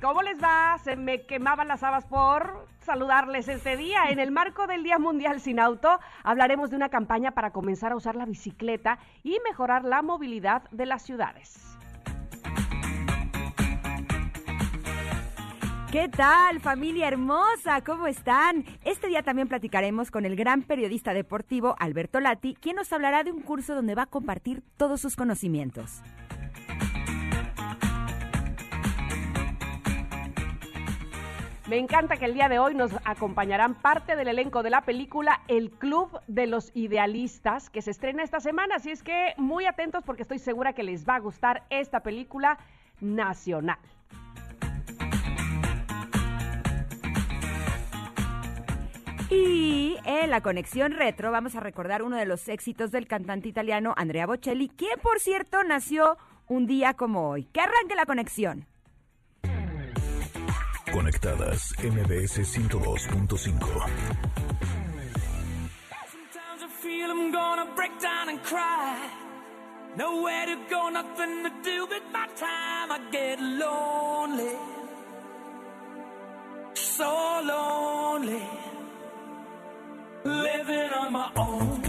¿cómo les va? Se me quemaban las habas por saludarles este día. En el marco del Día Mundial Sin Auto, hablaremos de una campaña para comenzar a usar la bicicleta y mejorar la movilidad de las ciudades. ¿Qué tal, familia hermosa? ¿Cómo están? Este día también platicaremos con el gran periodista deportivo Alberto Lati, quien nos hablará de un curso donde va a compartir todos sus conocimientos. Me encanta que el día de hoy nos acompañarán parte del elenco de la película El Club de los Idealistas, que se estrena esta semana. Así es que muy atentos porque estoy segura que les va a gustar esta película nacional. Y en la conexión retro vamos a recordar uno de los éxitos del cantante italiano Andrea Bocelli, quien por cierto nació un día como hoy. Que arranque la conexión. Conectadas MBS 102.5. Nowhere to go, nothing to do with my time. I get lonely, so lonely, living on my own.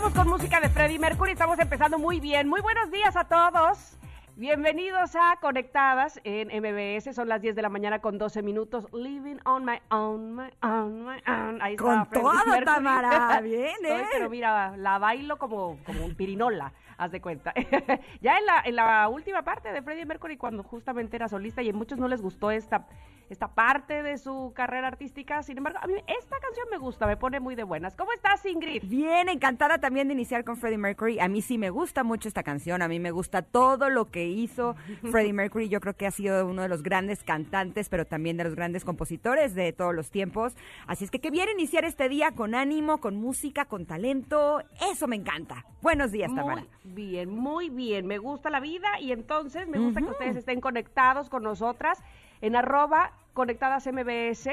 Empezamos con música de Freddie Mercury, estamos empezando muy bien. Muy buenos días a todos. Bienvenidos a Conectadas en MBS. Son las 10 de la mañana con 12 minutos. Living on my own, my own, my own. Ahí está. Con todo, Tamara. Bien, ¿eh? pero mira, la bailo como, como un pirinola haz de cuenta. ya en la, en la última parte de Freddie Mercury, cuando justamente era solista y a muchos no les gustó esta, esta parte de su carrera artística, sin embargo, a mí esta canción me gusta, me pone muy de buenas. ¿Cómo estás, Ingrid? Bien, encantada también de iniciar con Freddie Mercury. A mí sí me gusta mucho esta canción, a mí me gusta todo lo que hizo Freddie Mercury. Yo creo que ha sido uno de los grandes cantantes, pero también de los grandes compositores de todos los tiempos. Así es que qué bien iniciar este día con ánimo, con música, con talento. Eso me encanta. Buenos días, Tamara bien, muy bien. Me gusta la vida y entonces me gusta que ustedes estén conectados con nosotras en arroba conectadas MBS.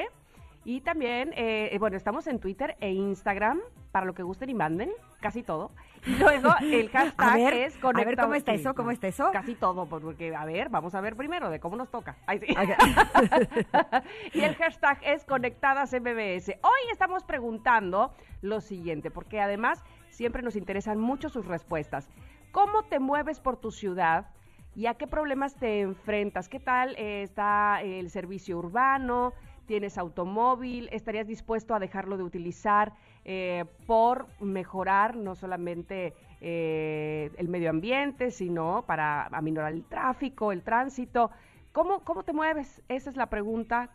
Y también, eh, bueno, estamos en Twitter e Instagram para lo que gusten y manden, casi todo. Y luego el hashtag es conectadas. A ver, ¿cómo está eso? ¿Cómo está eso? Casi todo, porque, a ver, vamos a ver primero de cómo nos toca. y el hashtag es conectadas MBS. Hoy estamos preguntando lo siguiente, porque además siempre nos interesan mucho sus respuestas. ¿Cómo te mueves por tu ciudad? ¿Y a qué problemas te enfrentas? ¿Qué tal eh, está el servicio urbano? ¿Tienes automóvil? ¿Estarías dispuesto a dejarlo de utilizar eh, por mejorar no solamente eh, el medio ambiente, sino para aminorar el tráfico, el tránsito? ¿Cómo, ¿Cómo te mueves? Esa es la pregunta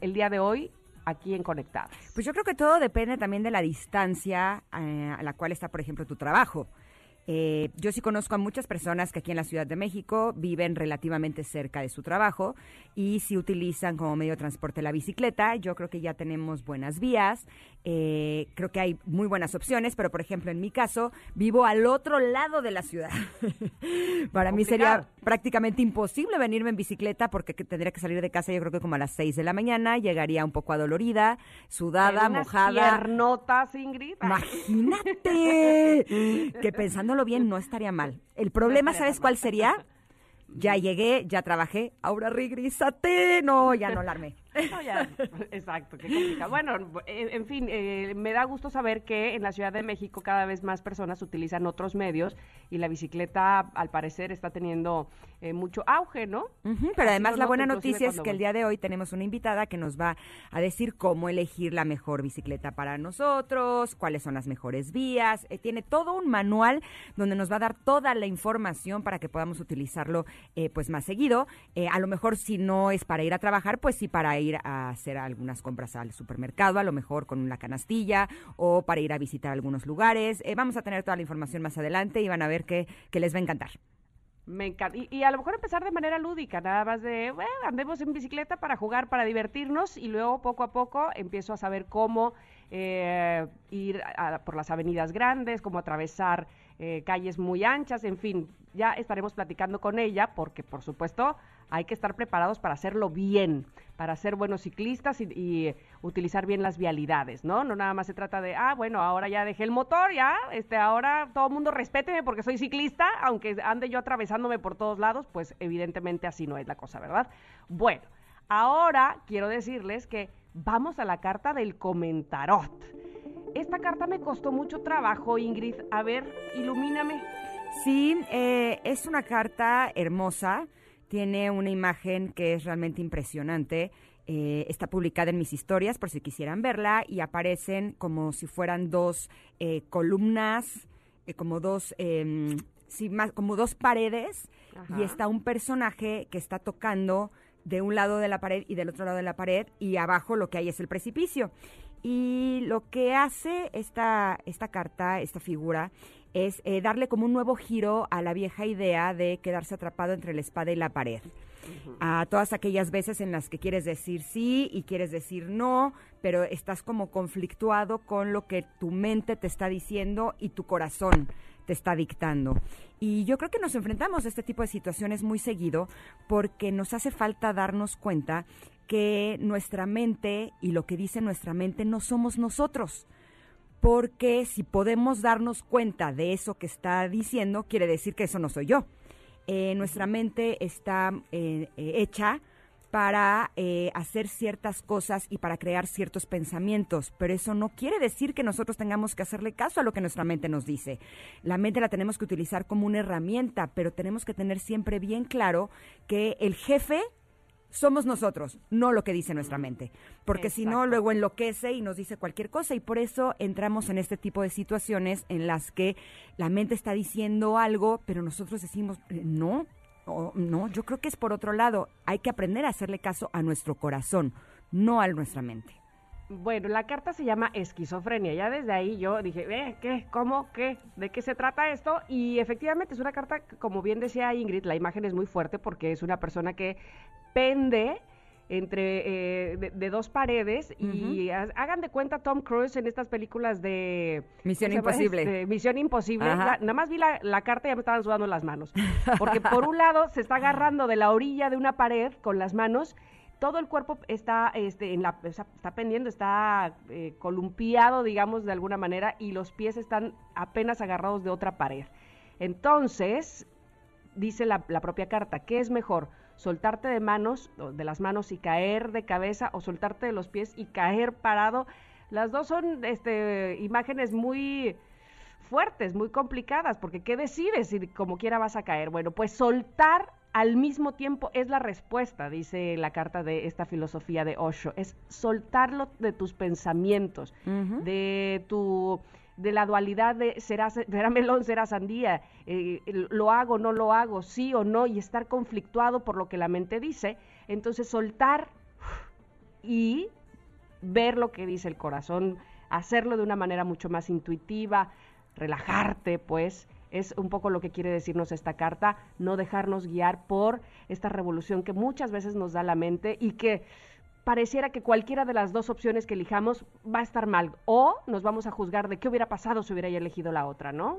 el día de hoy aquí en Conectadas. Pues yo creo que todo depende también de la distancia a la cual está, por ejemplo, tu trabajo. Eh, yo sí conozco a muchas personas que aquí en la Ciudad de México viven relativamente cerca de su trabajo y si utilizan como medio de transporte la bicicleta, yo creo que ya tenemos buenas vías, eh, creo que hay muy buenas opciones, pero por ejemplo en mi caso vivo al otro lado de la ciudad. Para mí sería prácticamente imposible venirme en bicicleta porque tendría que salir de casa yo creo que como a las 6 de la mañana, llegaría un poco adolorida, sudada, mojada. notas, Ingrid. Imagínate que pensando lo bien, no estaría mal. El problema, ¿sabes cuál sería? Ya llegué, ya trabajé, ahora regresate. No, ya no exacto, qué complicado. Bueno, en, fin, eh, me da gusto saber que en la Ciudad de México cada vez más personas utilizan otros medios y la bicicleta, al parecer, está teniendo eh, mucho auge, ¿no? pero además la buena noticia es que el día de hoy tenemos una invitada que nos va a decir cómo elegir la mejor bicicleta para nosotros, cuáles son las mejores vías. Eh, tiene todo un manual donde nos va a dar toda la información para que podamos utilizarlo pues más seguido. a lo mejor si no es para ir a trabajar, pues sí para ir a hacer algunas compras al supermercado, a lo mejor con una canastilla o para ir a visitar algunos lugares. Eh, vamos a tener toda la información más adelante y van a ver que, que les va a encantar. Me encanta. Y, a lo mejor empezar de manera lúdica, nada más de, andemos en bicicleta para jugar, para divertirnos y luego poco a poco empiezo a saber cómo eh, ir por las avenidas grandes, cómo atravesar eh, calles muy anchas, en fin, ya estaremos platicando con ella porque, por supuesto, hay que estar preparados para hacerlo bien, para ser buenos ciclistas y, utilizar bien las vialidades, ¿no? No nada más se trata de, ah, bueno, ahora ya dejé el motor, ya, este, ahora todo el mundo respéteme porque soy ciclista, aunque ande yo atravesándome por todos lados, pues evidentemente así no es la cosa, ¿verdad? Bueno, ahora quiero decirles que vamos a la carta del comentarot. Esta carta me costó mucho trabajo, Ingrid. A ver, ilumíname. Sí, eh, es una carta hermosa, tiene una imagen que es realmente impresionante. Eh, está publicada en mis historias por si quisieran verla y aparecen como si fueran dos eh, columnas, como dos, em, sí, más, como dos paredes y está un personaje que está tocando de un lado de la pared y del otro lado de la pared y abajo lo que hay es el precipicio. Y lo que hace esta, esta carta, esta figura, es eh, darle como un nuevo giro a la vieja idea de quedarse atrapado entre la espada y la pared. A todas aquellas veces en las que quieres decir sí y quieres decir no, pero estás como conflictuado con lo que tu mente te está diciendo y tu corazón te está dictando. Y yo creo que nos enfrentamos a este tipo de situaciones muy seguido porque nos hace falta darnos cuenta que nuestra mente y lo que dice nuestra mente no somos nosotros. Porque si podemos darnos cuenta de eso que está diciendo, quiere decir que eso no soy yo. Eh, nuestra mente está eh, eh, hecha para hacer ciertas cosas y para crear ciertos pensamientos, pero eso no quiere decir que nosotros tengamos que hacerle caso a lo que nuestra mente nos dice. La mente la tenemos que utilizar como una herramienta, pero tenemos que tener siempre bien claro que el jefe somos nosotros, no lo que dice nuestra mente. Porque si no, luego enloquece y nos dice cualquier cosa y por eso entramos en este tipo de situaciones en las que la mente está diciendo algo, pero nosotros decimos, eh, no, no, yo creo que es por otro lado. Hay que aprender a hacerle caso a nuestro corazón, no a nuestra mente. Bueno, la carta se llama esquizofrenia. Ya desde ahí yo dije, eh, ¿qué? ¿Cómo? ¿Qué? ¿De qué se trata esto? Y efectivamente es una carta, como bien decía Ingrid, la imagen es muy fuerte porque es una persona que pende entre eh, de, dos paredes y hagan de cuenta Tom Cruise en estas películas de Misión Imposible. Este, Misión Imposible. nada más vi la, la, carta y ya me estaban sudando las manos. Porque por un lado se está agarrando de la orilla de una pared con las manos todo el cuerpo está, este, en la, está pendiendo, está eh, columpiado, digamos, de alguna manera, y los pies están apenas agarrados de otra pared. Entonces, dice la, propia carta, ¿qué es mejor? soltarte de manos, de las manos y caer de cabeza o soltarte de los pies y caer parado. Las dos son este, imágenes muy fuertes, muy complicadas, porque ¿qué decides si como quiera vas a caer? Bueno, pues soltar al mismo tiempo es la respuesta, dice la carta de esta filosofía de Osho, es soltarlo de tus pensamientos, de tu de la dualidad de será, será melón, será sandía, eh, lo hago, no lo hago, sí o no, y estar conflictuado por lo que la mente dice. Entonces soltar y ver lo que dice el corazón, hacerlo de una manera mucho más intuitiva, relajarte, pues, es un poco lo que quiere decirnos esta carta, no dejarnos guiar por esta revolución que muchas veces nos da la mente y que pareciera que cualquiera de las dos opciones que elijamos va a estar mal o nos vamos a juzgar de qué hubiera pasado si hubiera elegido la otra, ¿no?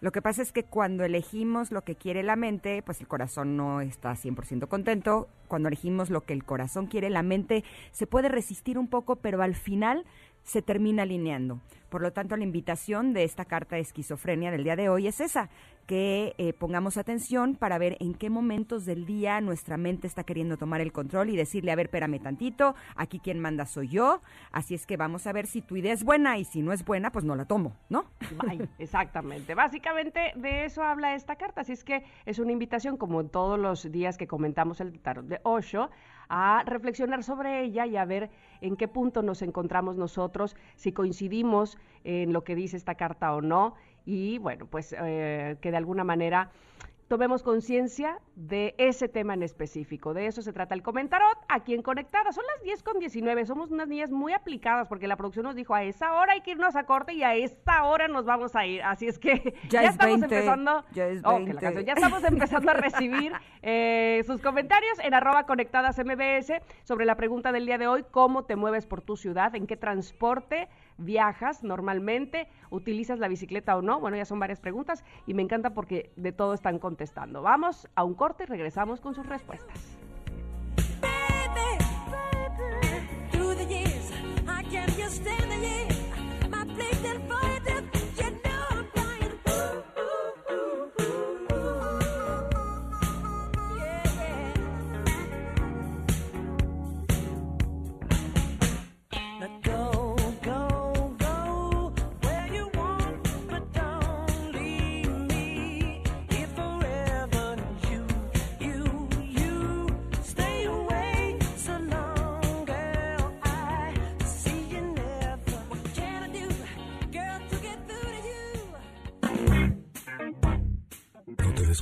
Lo que pasa es que cuando elegimos lo que quiere la mente, pues el corazón no está 100% contento. Cuando elegimos lo que el corazón quiere, la mente se puede resistir un poco, pero al final se termina alineando. Por lo tanto, la invitación de esta carta de esquizofrenia del día de hoy es esa, que eh, pongamos atención para ver en qué momentos del día nuestra mente está queriendo tomar el control y decirle, a ver, espérame tantito, aquí quien manda soy yo, así es que vamos a ver si tu idea es buena y si no es buena, pues no la tomo, ¿no? exactamente. Básicamente de eso habla esta carta, así es que es una invitación, como todos los días que comentamos el tarot de Osho, a reflexionar sobre ella y a ver en qué punto nos encontramos nosotros, si coincidimos en lo que dice esta carta o no, y bueno, pues eh, que de alguna manera tomemos conciencia de ese tema en específico. De eso se trata el comentarot aquí en Conectada. Son las 10 con 19. Somos unas niñas muy aplicadas porque la producción nos dijo a esa hora hay que irnos a corte y a esta hora nos vamos a ir. Así es que ya, estamos empezando. Ya, es Oh, 20. que la canción. Ya estamos empezando a recibir eh, sus comentarios en arroba conectadas MBS sobre la pregunta del día de hoy, ¿cómo te mueves por tu ciudad? ¿En qué transporte viajas normalmente? ¿Utilizas la bicicleta o no? Bueno, ya son varias preguntas y me encanta porque de todo están contestando. Vamos a un corte y regresamos con sus respuestas.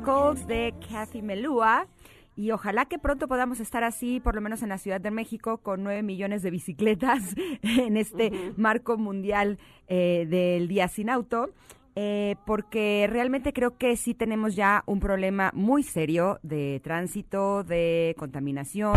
Bicycles de Kathy Melua. Y ojalá que pronto podamos estar así, por lo menos en la Ciudad de México, con nueve millones de bicicletas en este marco mundial eh, del Día Sin Auto. eh, porque realmente creo que sí tenemos ya un problema muy serio de tránsito, de contaminación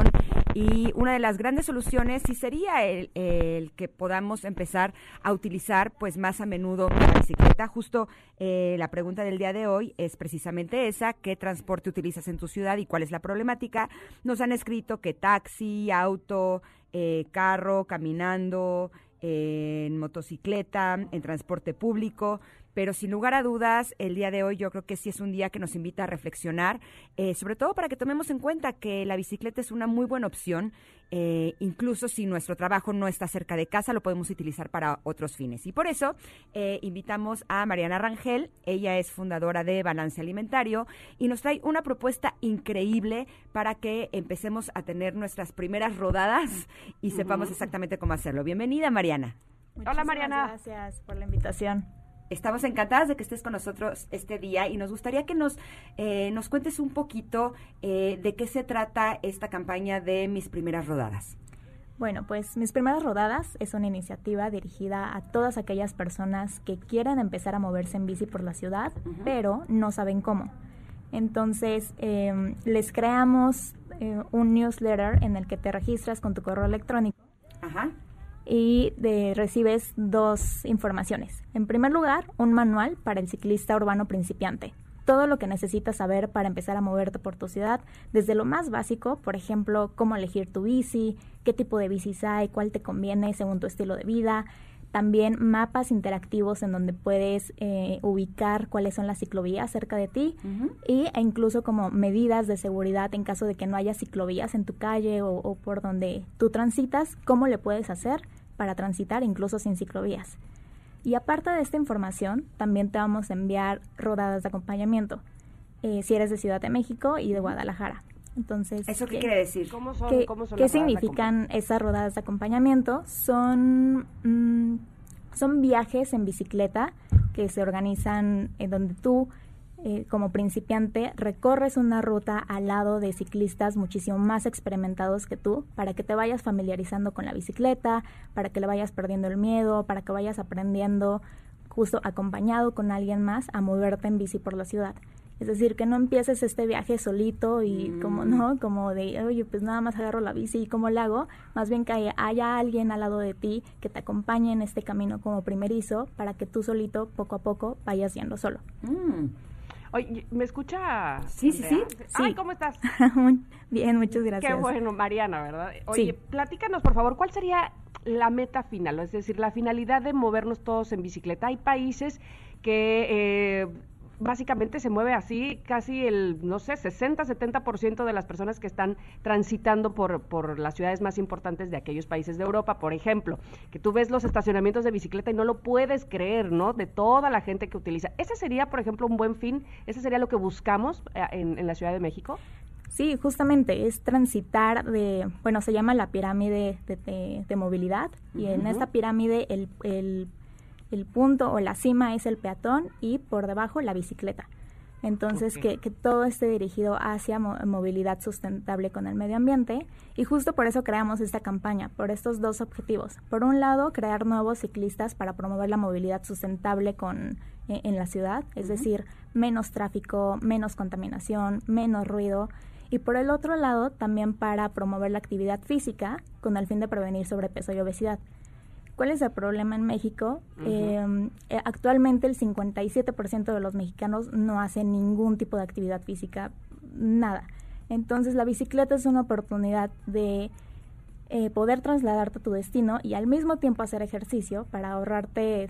y una de las grandes soluciones sí sería el, el que podamos empezar a utilizar pues más a menudo la bicicleta. Justo eh, la pregunta del día de hoy es precisamente esa, ¿qué transporte utilizas en tu ciudad y cuál es la problemática? Nos han escrito que taxi, auto, eh, carro, caminando, eh, en motocicleta, en transporte público, pero sin lugar a dudas, el día de hoy yo creo que sí es un día que nos invita a reflexionar, eh, sobre todo para que tomemos en cuenta que la bicicleta es una muy buena opción, eh, incluso si nuestro trabajo no está cerca de casa, lo podemos utilizar para otros fines. Y por eso eh, invitamos a Mariana Rangel, ella es fundadora de Balance Alimentario y nos trae una propuesta increíble para que empecemos a tener nuestras primeras rodadas y sepamos exactamente cómo hacerlo. Bienvenida, Mariana. Hola, Mariana. Gracias por la invitación. Estamos encantadas de que estés con nosotros este día y nos gustaría que nos, eh, nos cuentes un poquito eh, de qué se trata esta campaña de Mis Primeras Rodadas. Bueno, pues Mis Primeras Rodadas es una iniciativa dirigida a todas aquellas personas que quieren empezar a moverse en bici por la ciudad, pero no saben cómo. Entonces, eh, les creamos eh, un newsletter en el que te registras con tu correo electrónico Ajá. Y de- recibes dos informaciones. En primer lugar, un manual para el ciclista urbano principiante. Todo lo que necesitas saber para empezar a moverte por tu ciudad, desde lo más básico, por ejemplo, cómo elegir tu bici, qué tipo de bicis hay, cuál te conviene según tu estilo de vida. También mapas interactivos en donde puedes eh, ubicar cuáles son las ciclovías cerca de ti y, e incluso como medidas de seguridad en caso de que no haya ciclovías en tu calle o, o por donde tú transitas, cómo le puedes hacer para transitar incluso sin ciclovías. Y aparte de esta información, también te vamos a enviar rodadas de acompañamiento, eh, si eres de Ciudad de México y de Guadalajara. Entonces, ¿Eso qué ¿qué- quiere decir? ¿Cómo son, ¿Qué, cómo son qué significan esas rodadas de acompañamiento? Son, mm, son viajes en bicicleta que se organizan en donde tú eh, como principiante, recorres una ruta al lado de ciclistas muchísimo más experimentados que tú, para que te vayas familiarizando con la bicicleta, para que le vayas perdiendo el miedo, para que vayas aprendiendo justo acompañado con alguien más a moverte en bici por la ciudad. Es decir, que no empieces este viaje solito y como no, como de, oye, pues nada más agarro la bici y cómo lo hago, más bien que haya, haya alguien al lado de ti que te acompañe en este camino como primerizo para que tú solito, poco a poco, vayas yendo solo. Mm. Oye, ¿me escucha? Sí, sí, Andrea? sí. Ay, Sí. ¿cómo estás? Bien, muchas gracias. Qué bueno, Mariana, ¿verdad? Oye, Sí. platícanos, por favor, ¿cuál sería la meta final? Es decir, la finalidad de movernos todos en bicicleta. Hay países que eh, básicamente se mueve así casi el, no sé, 60-70% de las personas que están transitando por, por las ciudades más importantes de aquellos países de Europa, por ejemplo, que tú ves los estacionamientos de bicicleta y no lo puedes creer, ¿no? De toda la gente que utiliza. ¿Ese sería, por ejemplo, un buen fin? ¿Ese sería lo que buscamos eh, en, en la Ciudad de México? Sí, justamente es transitar de, bueno, se llama la pirámide de, de- de movilidad y en esta pirámide el, el- el punto o la cima es el peatón y por debajo la bicicleta. Entonces, que, que todo esté dirigido hacia mo- movilidad sustentable con el medio ambiente y justo por eso creamos esta campaña, por estos dos objetivos. Por un lado, crear nuevos ciclistas para promover la movilidad sustentable con, e- en la ciudad, es decir, menos tráfico, menos contaminación, menos ruido. Y por el otro lado, también para promover la actividad física con el fin de prevenir sobrepeso y obesidad. ¿Cuál es el problema en México? Eh, eh, actualmente el 57% de los mexicanos no hacen ningún tipo de actividad física, nada. Entonces la bicicleta es una oportunidad de eh, poder trasladarte a tu destino y al mismo tiempo hacer ejercicio para ahorrarte,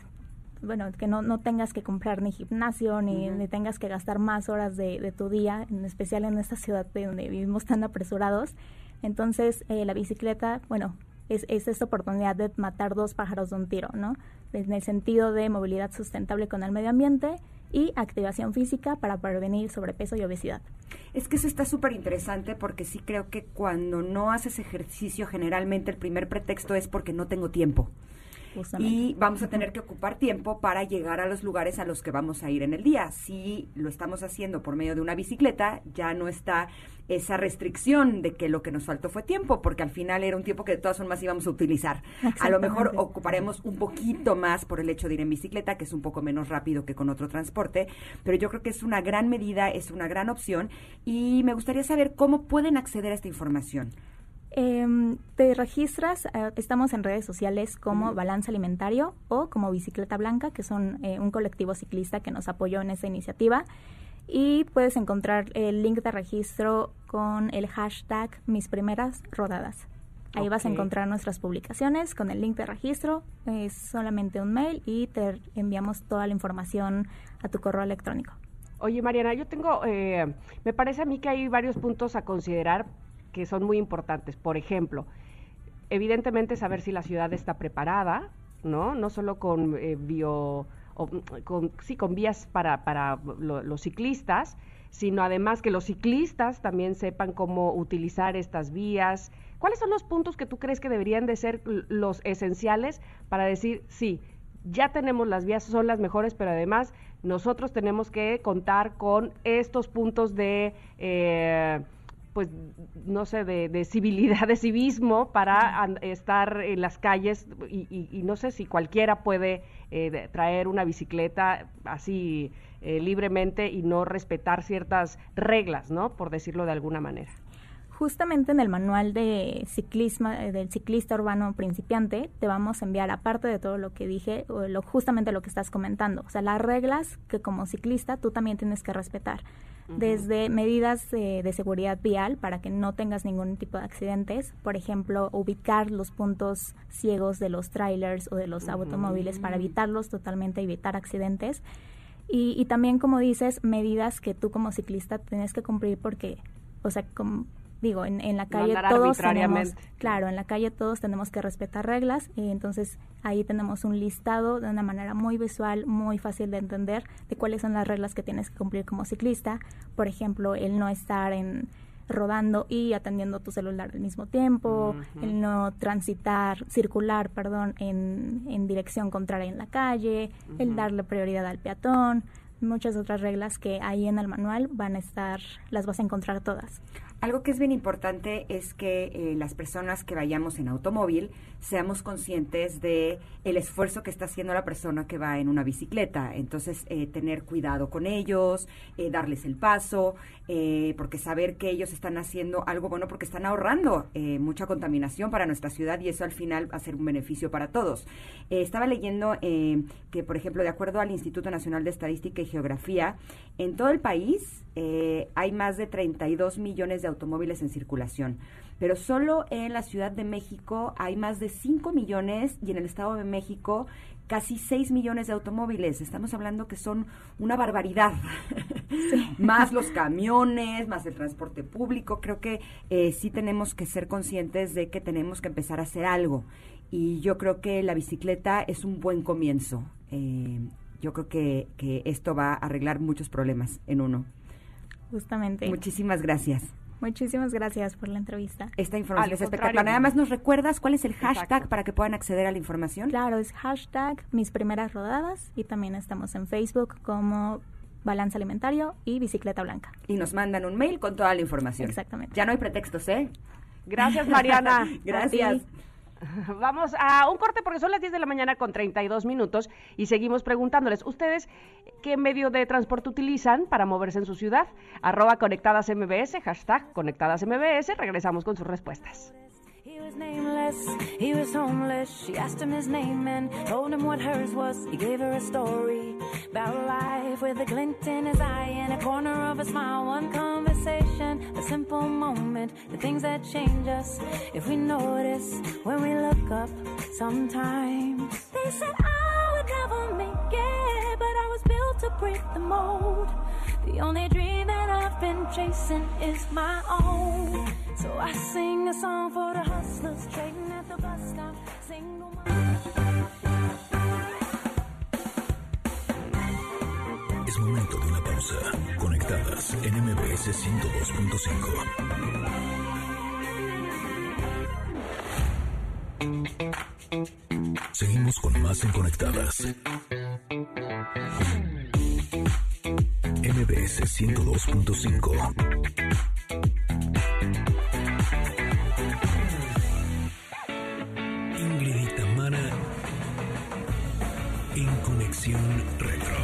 bueno, que no, no tengas que comprar ni gimnasio, ni, ni tengas que gastar más horas de, de tu día, en especial en esta ciudad de donde vivimos tan apresurados. Entonces, eh, la bicicleta, bueno, es, es esta oportunidad de matar dos pájaros de un tiro, ¿no? En el sentido de movilidad sustentable con el medio ambiente y activación física para prevenir sobrepeso y obesidad. Es que eso está súper interesante porque sí creo que cuando no haces ejercicio, generalmente el primer pretexto es porque no tengo tiempo. Justamente. Y vamos a tener que ocupar tiempo para llegar a los lugares a los que vamos a ir en el día. Si lo estamos haciendo por medio de una bicicleta, ya no está esa restricción de que lo que nos faltó fue tiempo, porque al final era un tiempo que de todas formas íbamos a utilizar. A lo mejor ocuparemos un poquito más por el hecho de ir en bicicleta, que es un poco menos rápido que con otro transporte, pero yo creo que es una gran medida, es una gran opción y me gustaría saber cómo pueden acceder a esta información. Em, te registras, eh, estamos en redes sociales como Balance Alimentario o como Bicicleta Blanca, que son eh, un colectivo ciclista que nos apoyó en esa iniciativa. Y puedes encontrar el link de registro con el hashtag Mis Primeras Rodadas. Ahí vas a encontrar nuestras publicaciones con el link de registro. Es solamente un mail y te enviamos toda la información a tu correo electrónico. Oye, Mariana, yo tengo, eh, me parece a mí que hay varios puntos a considerar que son muy importantes. Por ejemplo, evidentemente saber si la ciudad está preparada, ¿no? No solo con eh, bio, o, mm, con, sí, con vías para, para lo- los ciclistas, sino además que los ciclistas también sepan cómo utilizar estas vías. ¿Cuáles son los puntos que tú crees que deberían de ser los esenciales para decir, sí, ya tenemos las vías, son las mejores, pero además nosotros tenemos que contar con estos puntos de, eh, pues, no sé, de, de civilidad, de civismo para estar en las calles y, y- y no sé si cualquiera puede eh, traer una bicicleta así eh, libremente y no respetar ciertas reglas, ¿no? Por decirlo de alguna manera. Justamente en el manual de ciclismo eh, del ciclista urbano principiante te vamos a enviar aparte de todo lo que dije, lo, justamente lo que estás comentando, o sea, las reglas que como ciclista tú también tienes que respetar, desde medidas eh, de seguridad vial para que no tengas ningún tipo de accidentes, por ejemplo, ubicar los puntos ciegos de los trailers o de los automóviles para evitarlos totalmente, evitar accidentes. Y, y también, como dices, medidas que tú como ciclista tienes que cumplir porque, o sea, como digo, en, en la calle todos tenemos, claro, en la calle todos tenemos que respetar reglas y entonces ahí tenemos un listado de una manera muy visual, muy fácil de entender de cuáles son las reglas que tienes que cumplir como ciclista. Por ejemplo, el no estar en rodando y atendiendo tu celular al mismo tiempo, el no transitar, circular, perdón, en, en dirección contraria en la calle, el darle prioridad al peatón, muchas otras reglas que ahí en el manual van a estar, las vas a encontrar todas. Algo que es bien importante es que eh, las personas que vayamos en automóvil seamos conscientes de el esfuerzo que está haciendo la persona que va en una bicicleta. Entonces, eh, tener cuidado con ellos, eh, darles el paso, porque saber que ellos están haciendo algo bueno porque están ahorrando mucha contaminación para nuestra ciudad y eso al final va a ser un beneficio para todos. Estaba leyendo que, por ejemplo, de acuerdo al Instituto Nacional de Estadística y Geografía, en todo el país eh, hay más de 32 millones de automóviles en circulación, pero solo en la Ciudad de México hay más de 5 millones y en el Estado de México casi 6 millones de automóviles. Estamos hablando que son una barbaridad. más los camiones, más el transporte público. Creo que eh, sí tenemos que ser conscientes de que tenemos que empezar a hacer algo. Y yo creo que la bicicleta es un buen comienzo. Eh, yo creo que, que esto va a arreglar muchos problemas en uno. Justamente. Muchísimas gracias. Muchísimas gracias por la entrevista. Esta información Al es espectacular. Nada más nos recuerdas cuál es el hashtag Exacto. para que puedan acceder a la información. Claro, es hashtag mis primeras rodadas y también estamos en Facebook como Balance Alimentario y Bicicleta Blanca. Y nos mandan un mail con toda la información. Exactamente. Ya no hay pretextos, ¿eh? Gracias, Mariana. Gracias. Vamos a un corte porque son las 10 de la mañana con 32 minutos y seguimos preguntándoles, ¿ustedes qué medio de transporte utilizan para moverse en su ciudad? Arroba conectadas MBS, hashtag conectadas MBS, regresamos con sus respuestas. He was nameless, he was homeless. She asked him his name and told him what hers was. He gave her a story about life with a glint in his eye and a corner of a smile. One conversation, a simple moment, the things that change us if we notice when we look up sometimes. They said I would never make it, but I to break the mold. The only dream that I've been chasing is my own. So I sing a song for the hustlers trading at the bus stop. Single. Es momento de una pausa. Conectadas en MBS 102.5. Seguimos con más en Conectadas. MBS 102.5. Ingrid Tamara en Conexión Retro.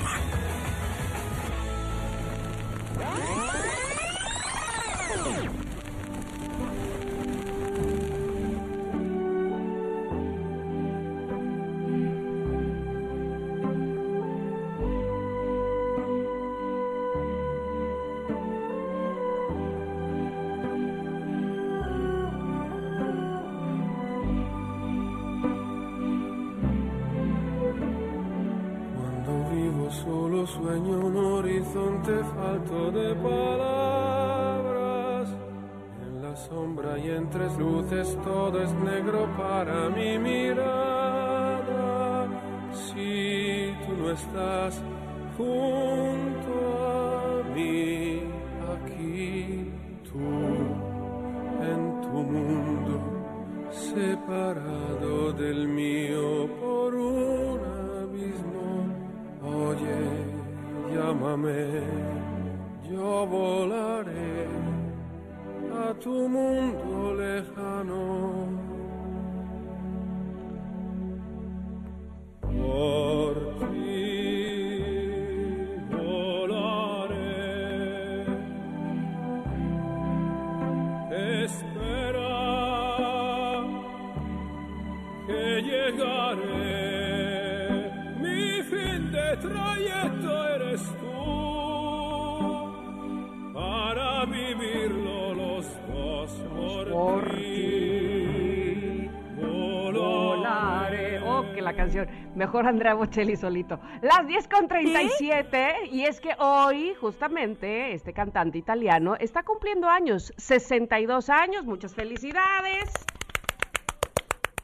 Falto de palabras. En la sombra y entre luces todo es negro para mi mirada. Si tú no estás junto Mejor Andrea Bocelli solito. Las 10 con 37. Y es que hoy, justamente, este cantante italiano está cumpliendo años. 62 años. Muchas felicidades.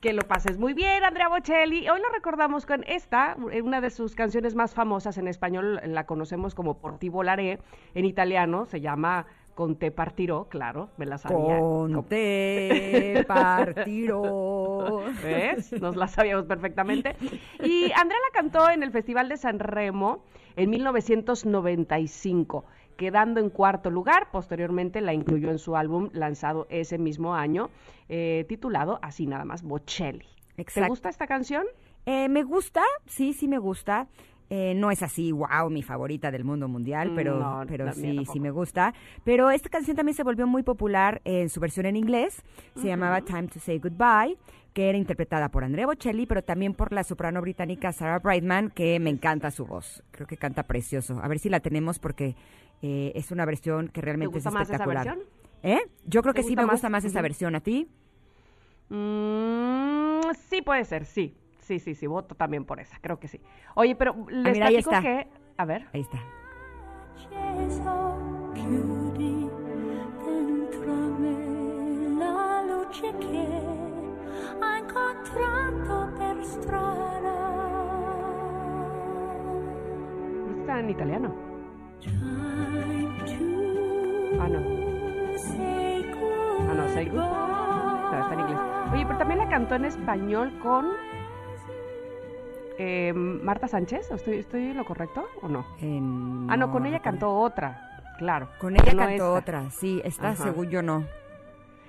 Que lo pases muy bien, Andrea Bocelli. Hoy lo recordamos con esta, una de sus canciones más famosas en español, la conocemos como Por ti volaré, en italiano se llama con te partiró, claro, me la sabía. Con te partiró. ¿Ves? Nos la sabíamos perfectamente. Y Andrea la cantó en el Festival de San Remo en 1995, quedando en cuarto lugar. Posteriormente la incluyó en su álbum lanzado ese mismo año, eh, titulado así nada más, Bocelli. ¿Te gusta esta canción? Eh, me gusta, sí, sí me gusta. Eh, no es así, wow, mi favorita del mundo mundial, pero, no, pero sí, sí me gusta. Pero esta canción también se volvió muy popular en su versión en inglés. Se llamaba Time to Say Goodbye, que era interpretada por Andrea Bocelli, pero también por la soprano británica Sarah Brightman, que me encanta su voz. Creo que canta precioso. A ver si la tenemos porque eh, es una versión que realmente gusta es más esa espectacular. versión? ¿Eh? Yo creo ¿Te que sí me más? gusta más esa versión. ¿A ti? Mm, sí, puede ser, sí. Sí, sí, sí, voto también por esa, creo que sí. Oye, pero les Ah, mira, ahí está. que... A ver. Ahí está. Está en italiano. Ah, no. Ah, no, goodbye. No, está en inglés. Oye, pero también la cantó en español con eh, Marta Sánchez. ¿O ¿Estoy, ¿Estoy en lo correcto o no? En- Ah, no, con ella cantó otra, claro. Con ella no cantó esta. otra, sí, esta Ajá. según yo no.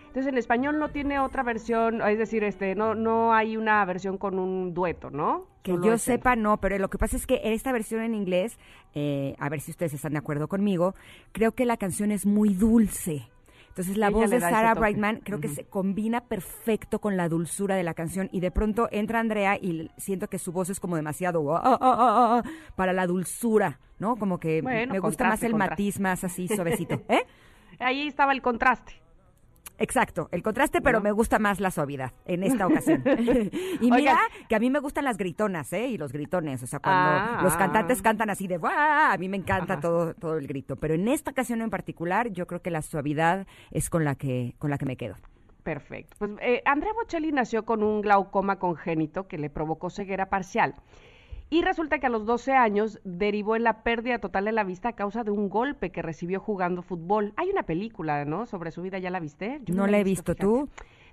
Entonces en español no tiene otra versión, es decir, este, no, no hay una versión con un dueto, ¿no? Que Solo yo él. sepa, no, pero lo que pasa es que en esta versión en inglés, eh, a ver si ustedes están de acuerdo conmigo, creo que la canción es muy dulce. Entonces la Ella voz de Sarah. Brightman creo que se combina perfecto con la dulzura de la canción y de pronto entra Andrea y siento que su voz es como demasiado ah, ah, ah, para la dulzura, ¿no? Como que Bueno, me gusta más el matiz más así suavecito, ¿eh? Ahí estaba el contraste. Exacto, el contraste, pero ¿No? me gusta más la suavidad en esta ocasión. y Oigan. mira que a mí me gustan las gritonas, ¿eh? Y los gritones, o sea, cuando Ah, los cantantes cantan así de ¡Buah! A mí me encanta Ajá. todo, todo el grito, pero en esta ocasión en particular yo creo que la suavidad es con la que, con la que me quedo. Perfecto. Pues eh, Andrea Bocelli nació con un glaucoma congénito que le provocó ceguera parcial. Y resulta que a los 12 años derivó en la pérdida total de la vista a causa de un golpe que recibió jugando fútbol. Hay una película, ¿no? Sobre su vida, ¿ya la viste? Yo No la he visto. ¿tú?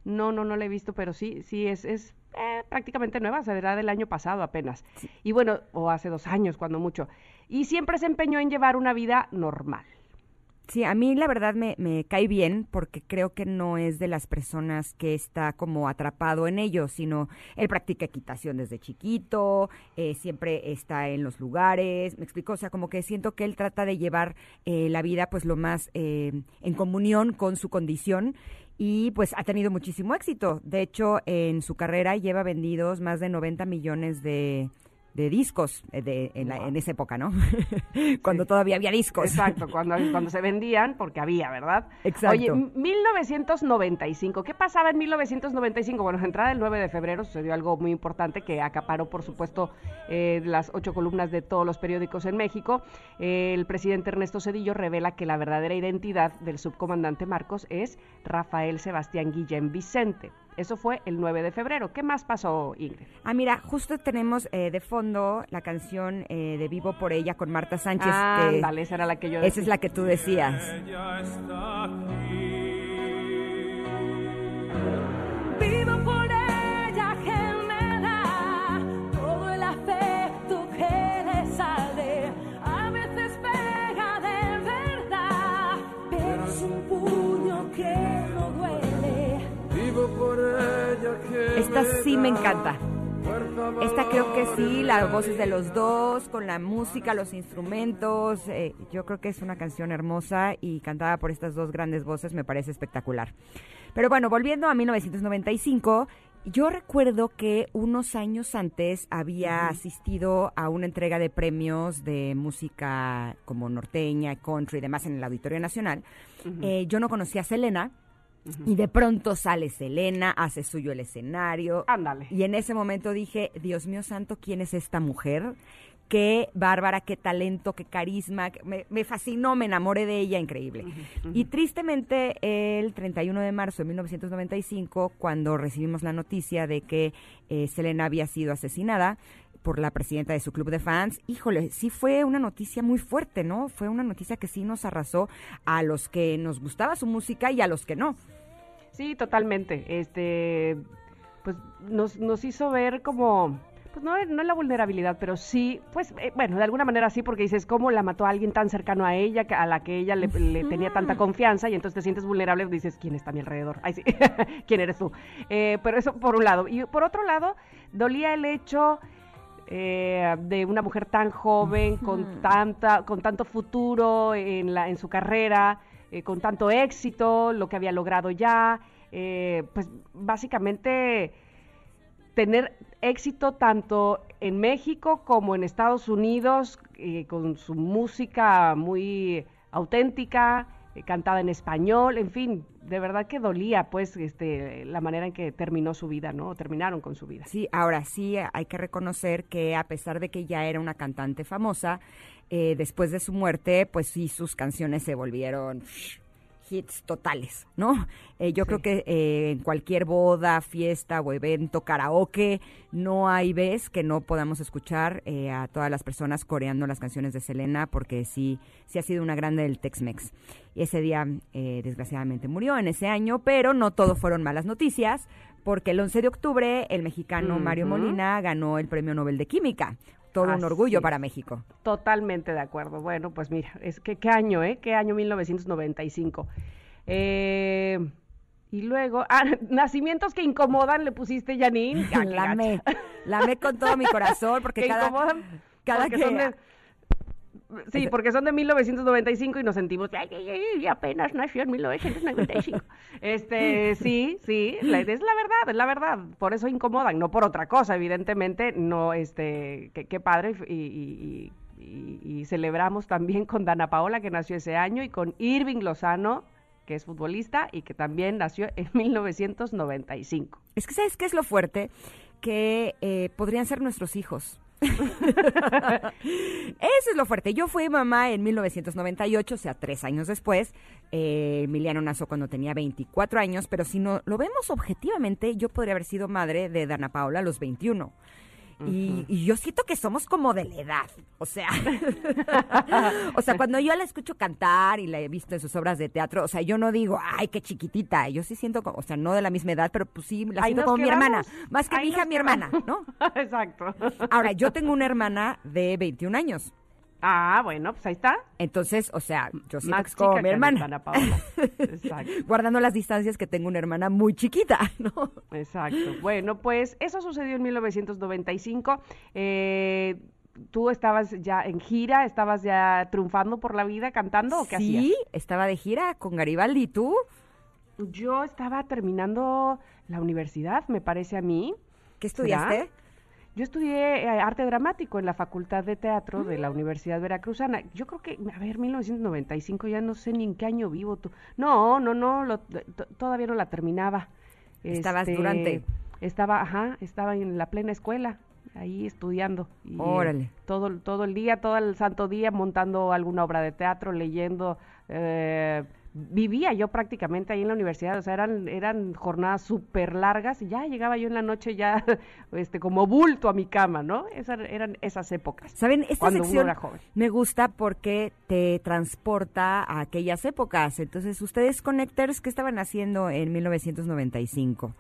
No, no, no la he visto, pero sí, sí, es, es eh, prácticamente nueva, será del año pasado apenas. Y bueno, o hace dos años, cuando mucho. Y siempre se empeñó en llevar una vida normal. Sí, a mí la verdad me, me cae bien porque creo que no es de las personas que está como atrapado en ello, sino él practica equitación desde chiquito, eh, siempre está en los lugares, me explico, o sea, como que siento que él trata de llevar eh, la vida pues lo más eh, en comunión con su condición y pues ha tenido muchísimo éxito. De hecho, en su carrera lleva vendidos más de 90 millones de, de discos eh, de, en, la- en esa época, ¿no? Cuando Sí. todavía había discos. Exacto, cuando, cuando se vendían, porque había, ¿verdad? Exacto. Oye, m- 1995. ¿Qué pasaba en 1995? Bueno, entrada el 9 de febrero sucedió algo muy importante que acaparó, por supuesto, eh, las ocho columnas de todos los periódicos en México. Eh, el presidente Ernesto Cedillo revela que la verdadera identidad del subcomandante Marcos es Rafael Sebastián Guillén Vicente. Eso fue el 9 de febrero. ¿Qué más pasó, Ingrid? Ah, mira, justo tenemos eh, de fondo la canción eh, de Vivo por ella con Marta Sánchez. que Ándale, esa era la que yo esa es la que tú decías. Ella está aquí. Esta sí me encanta. Esta creo que sí, las voces de los dos, con la música, los instrumentos. eh, yo creo que es una canción hermosa y cantada por estas dos grandes voces me parece espectacular. Pero bueno, volviendo a 1995, yo recuerdo que unos años antes había asistido a una entrega de premios de música como norteña, country y demás en el Auditorio Nacional. Eh, yo no conocía a Selena. Y de pronto sale Selena, hace suyo el escenario, Ándale. y en ese momento dije, Dios mío santo, ¿quién es esta mujer? Qué bárbara, qué talento, qué carisma. Me, me fascinó, me enamoré de ella, increíble. Y tristemente, el 31 de marzo de 1995, cuando recibimos la noticia de que eh, Selena había sido asesinada, por la presidenta de su club de fans. Híjole, sí fue una noticia muy fuerte, ¿no? Fue una noticia que sí nos arrasó a los que nos gustaba su música y a los que no. Sí, totalmente. Este, pues nos, nos hizo ver como, pues no, no la vulnerabilidad, pero sí, pues eh, bueno, de alguna manera sí, porque dices, ¿cómo la mató a alguien tan cercano a ella, a la que ella le, le tenía tanta confianza? Y entonces te sientes vulnerable, dices, ¿quién está a mi alrededor? Ay, sí, ¿quién eres tú? Eh, pero eso por un lado. Y por otro lado, dolía el hecho eh, de una mujer tan joven, con tanta, con tanto futuro en la, en su carrera, eh, con tanto éxito, lo que había logrado ya, eh, pues básicamente tener éxito tanto en México como en Estados Unidos, con su música muy auténtica, eh, cantada en español, en fin, de verdad que dolía, pues, este, la manera en que terminó su vida, ¿no? O terminaron con su vida. Sí, ahora sí hay que reconocer que a pesar de que ya era una cantante famosa, eh, después de su muerte, pues sí, sus canciones se volvieron hits totales, ¿no? Eh, yo creo que eh, en cualquier boda, fiesta o evento, karaoke, no hay vez que no podamos escuchar eh, a todas las personas coreando las canciones de Selena, porque sí, sí ha sido una grande del Tex-Mex. Y ese día, eh, desgraciadamente, murió en ese año, pero no todo fueron malas noticias, porque el 11 de octubre el mexicano Mario. Molina ganó el Premio Nobel de Química. Todo un orgullo para México. Totalmente de acuerdo. Bueno, pues mira, es que qué año, ¿eh? Qué año 1995. Eh, y luego, ah, nacimientos que incomodan, le pusiste Janine. Ah, qué la gacha. amé, la amé con todo mi corazón, porque que cada, incomodan cada porque que... son de- Sí, porque son de 1995 y nos sentimos, ay, ay, ay, apenas nació en 1995. este, sí, sí, es la verdad, es la verdad. Por eso incomodan, no por otra cosa, evidentemente. No, este, qué qué padre y, y- y- y- y celebramos también con Dana Paola que nació ese año y con Irving Lozano que es futbolista y que también nació en 1995. Es que, ¿sabes qué es lo fuerte? Que eh, podrían ser nuestros hijos. Eso es lo fuerte. Yo fui mamá en 1998, o sea, tres años después. Eh, Emiliano nació cuando tenía 24 años, pero si no lo vemos objetivamente, yo podría haber sido madre de Dana Paola a los 21. Y, y yo siento que somos como de la edad, o sea, o sea, cuando yo la escucho cantar y la he visto en sus obras de teatro, o sea, yo no digo, ay, qué chiquitita, yo sí siento, como, o sea, no de la misma edad, pero pues sí, la siento como mi hermana, más que Ahí mi hija, mi hermana. ¿no? Exacto. Ahora, yo tengo una hermana de 21 años, Ah, bueno, pues ahí está. entonces, o sea, yo siento Más que es como chica mi hermana. Paola. Exacto. Guardando las distancias que tengo una hermana muy chiquita, ¿no? Exacto. Bueno, pues eso sucedió en 1995. Eh, ¿Tú estabas ya en gira? ¿Estabas ya triunfando por la vida cantando o qué sí, hacías? estaba de gira con Garibaldi, ¿y tú? Yo estaba terminando la universidad, me parece a mí. ¿Qué estudiaste? Yo estudié eh, arte dramático en la Facultad de Teatro de la Universidad Veracruzana. Yo creo que, a ver, 1995, ya no sé ni en qué año vivo tú. No, no, no, lo- todavía no la terminaba. Estabas durante. Estaba, ajá, estaba en la plena escuela, ahí estudiando. y, Órale. todo, todo el día, todo el santo día, montando alguna obra de teatro, leyendo. eh, vivía yo prácticamente ahí en la universidad, o sea, eran, eran jornadas súper largas y ya llegaba yo en la noche ya este, como bulto a mi cama, ¿no? Esas eran esas épocas. Saben, esta cuando uno sección era joven. me gusta porque te transporta a aquellas épocas. Entonces, ustedes connectors, ¿qué estaban haciendo en 1995?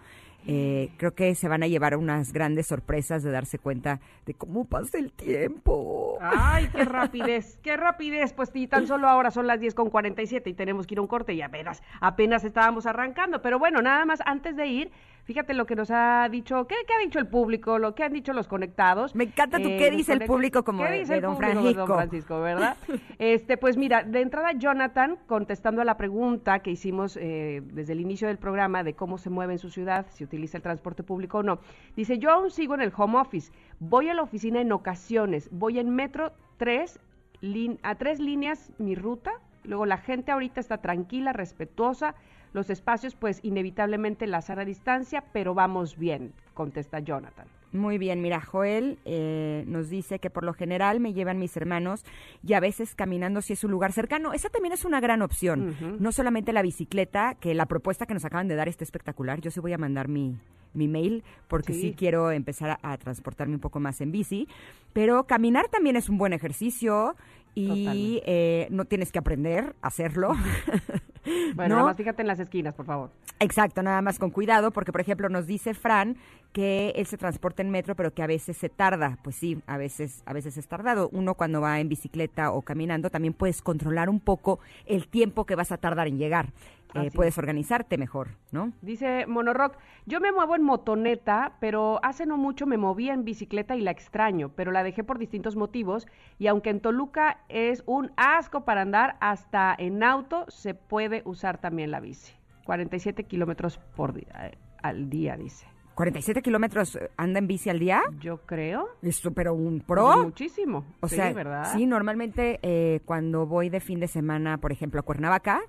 Eh, creo que se van a llevar unas grandes sorpresas de darse cuenta de cómo pasa el tiempo. Ay, qué rapidez, qué rapidez. Pues y tan solo ahora son las 10 con 47 y tenemos que ir a un corte y apenas, apenas estábamos arrancando. Pero bueno, nada más antes de ir, fíjate lo que nos ha dicho, ¿qué, qué ha dicho el público? Lo que han dicho los conectados. Me encanta tu Eh, qué dice el público como ¿Qué de- dice de el don público de don Francisco? Francisco, ¿verdad? Este, pues mira, de entrada Jonathan, contestando a la pregunta que hicimos eh, desde el inicio del programa de cómo se mueve en su ciudad, si utiliza el transporte público o no, dice, yo aún sigo en el home office, voy a la oficina en ocasiones, voy en metro tres, lin- a tres líneas mi ruta, luego la gente ahorita está tranquila, respetuosa, los espacios pues inevitablemente la sana distancia, pero vamos bien, contesta Jonathan. Muy bien, mira, Joel eh, nos dice que por lo general me llevan mis hermanos y a veces caminando si es un lugar cercano. Esa también es una gran opción. No solamente la bicicleta, que la propuesta que nos acaban de dar está espectacular. Yo sí voy a mandar mi, mi mail porque sí. Sí. quiero empezar a, a transportarme un poco más en bici. Pero caminar también es un buen ejercicio y eh, no tienes que aprender a hacerlo. Bueno, ¿No? nada más fíjate en las esquinas, por favor. Exacto, nada más con cuidado, porque por ejemplo nos dice Fran que él se transporta en metro, pero que a veces se tarda. Pues sí, a veces, a veces es tardado. Uno cuando va en bicicleta o caminando también puedes controlar un poco el tiempo que vas a tardar en llegar. Eh, puedes es. organizarte mejor, ¿no? Dice Monorock, yo me muevo en motoneta, pero hace no mucho me movía en bicicleta y la extraño, pero la dejé por distintos motivos y aunque en Toluca es un asco para andar, hasta en auto se puede usar también la bici. 47 kilómetros por día, eh, al día, dice. 47 kilómetros eh, anda en bici al día. Yo creo. Esto, pero un pues, pro. muchísimo. O sí, sea, ¿verdad? sí, normalmente eh, cuando voy de fin de semana, por ejemplo, a Cuernavaca,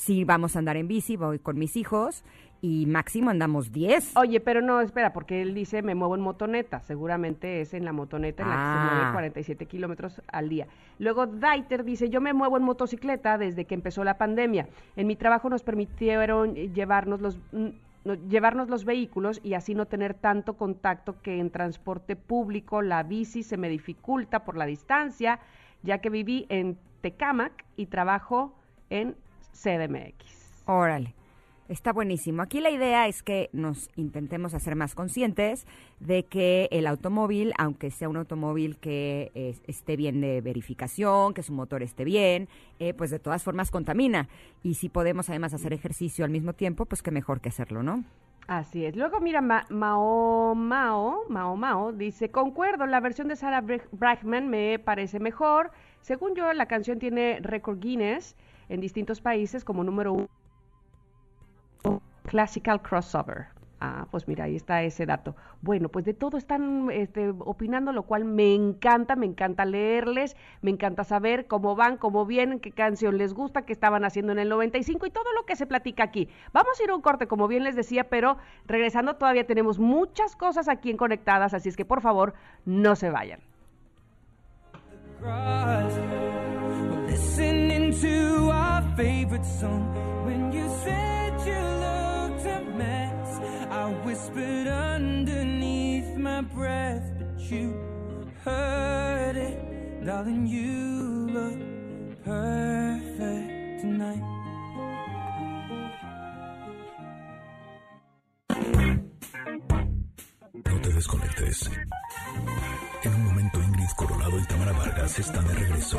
sí vamos a andar en bici, voy con mis hijos y máximo andamos 10. Oye, pero no, espera, porque él dice me muevo en motoneta. Seguramente es en la motoneta en la que se Ah. mueve 47 kilómetros al día. Luego Daiter dice yo me muevo en motocicleta desde que empezó la pandemia. En mi trabajo nos permitieron llevarnos los mm, no- llevarnos los vehículos y así no tener tanto contacto que en transporte público la bici se me dificulta por la distancia, ya que viví en Tecámac y trabajo en CDMX. Órale. Está buenísimo. Aquí la idea es que nos intentemos hacer más conscientes de que el automóvil, aunque sea un automóvil que eh, esté bien de verificación, que su motor esté bien, eh, pues de todas formas contamina. Y si podemos además hacer ejercicio al mismo tiempo, pues qué mejor que hacerlo, ¿no? Así es. Luego, mira, Ma- Mao Mao, Mao Mao, dice, concuerdo, la versión de Sarah Brach- Brightman me parece mejor. Según yo, la canción tiene récord Guinness en distintos países como número uno. Classical Crossover. Ah, pues mira, ahí está ese dato. Bueno, pues de todo están este, opinando, lo cual me encanta, me encanta leerles, me encanta saber cómo van, cómo vienen, qué canción les gusta, qué estaban haciendo en el 95 y todo lo que se platica aquí. Vamos a ir a un corte, como bien les decía, pero regresando todavía tenemos muchas cosas aquí en Conectadas, así es que por favor, no se vayan. Favorite song. When you said you looked a mess, I whispered underneath my breath, but you heard it. Darling, you look perfect tonight. No te desconectes. En un momento Ingrid Coronado y Tamara Vargas están de regreso.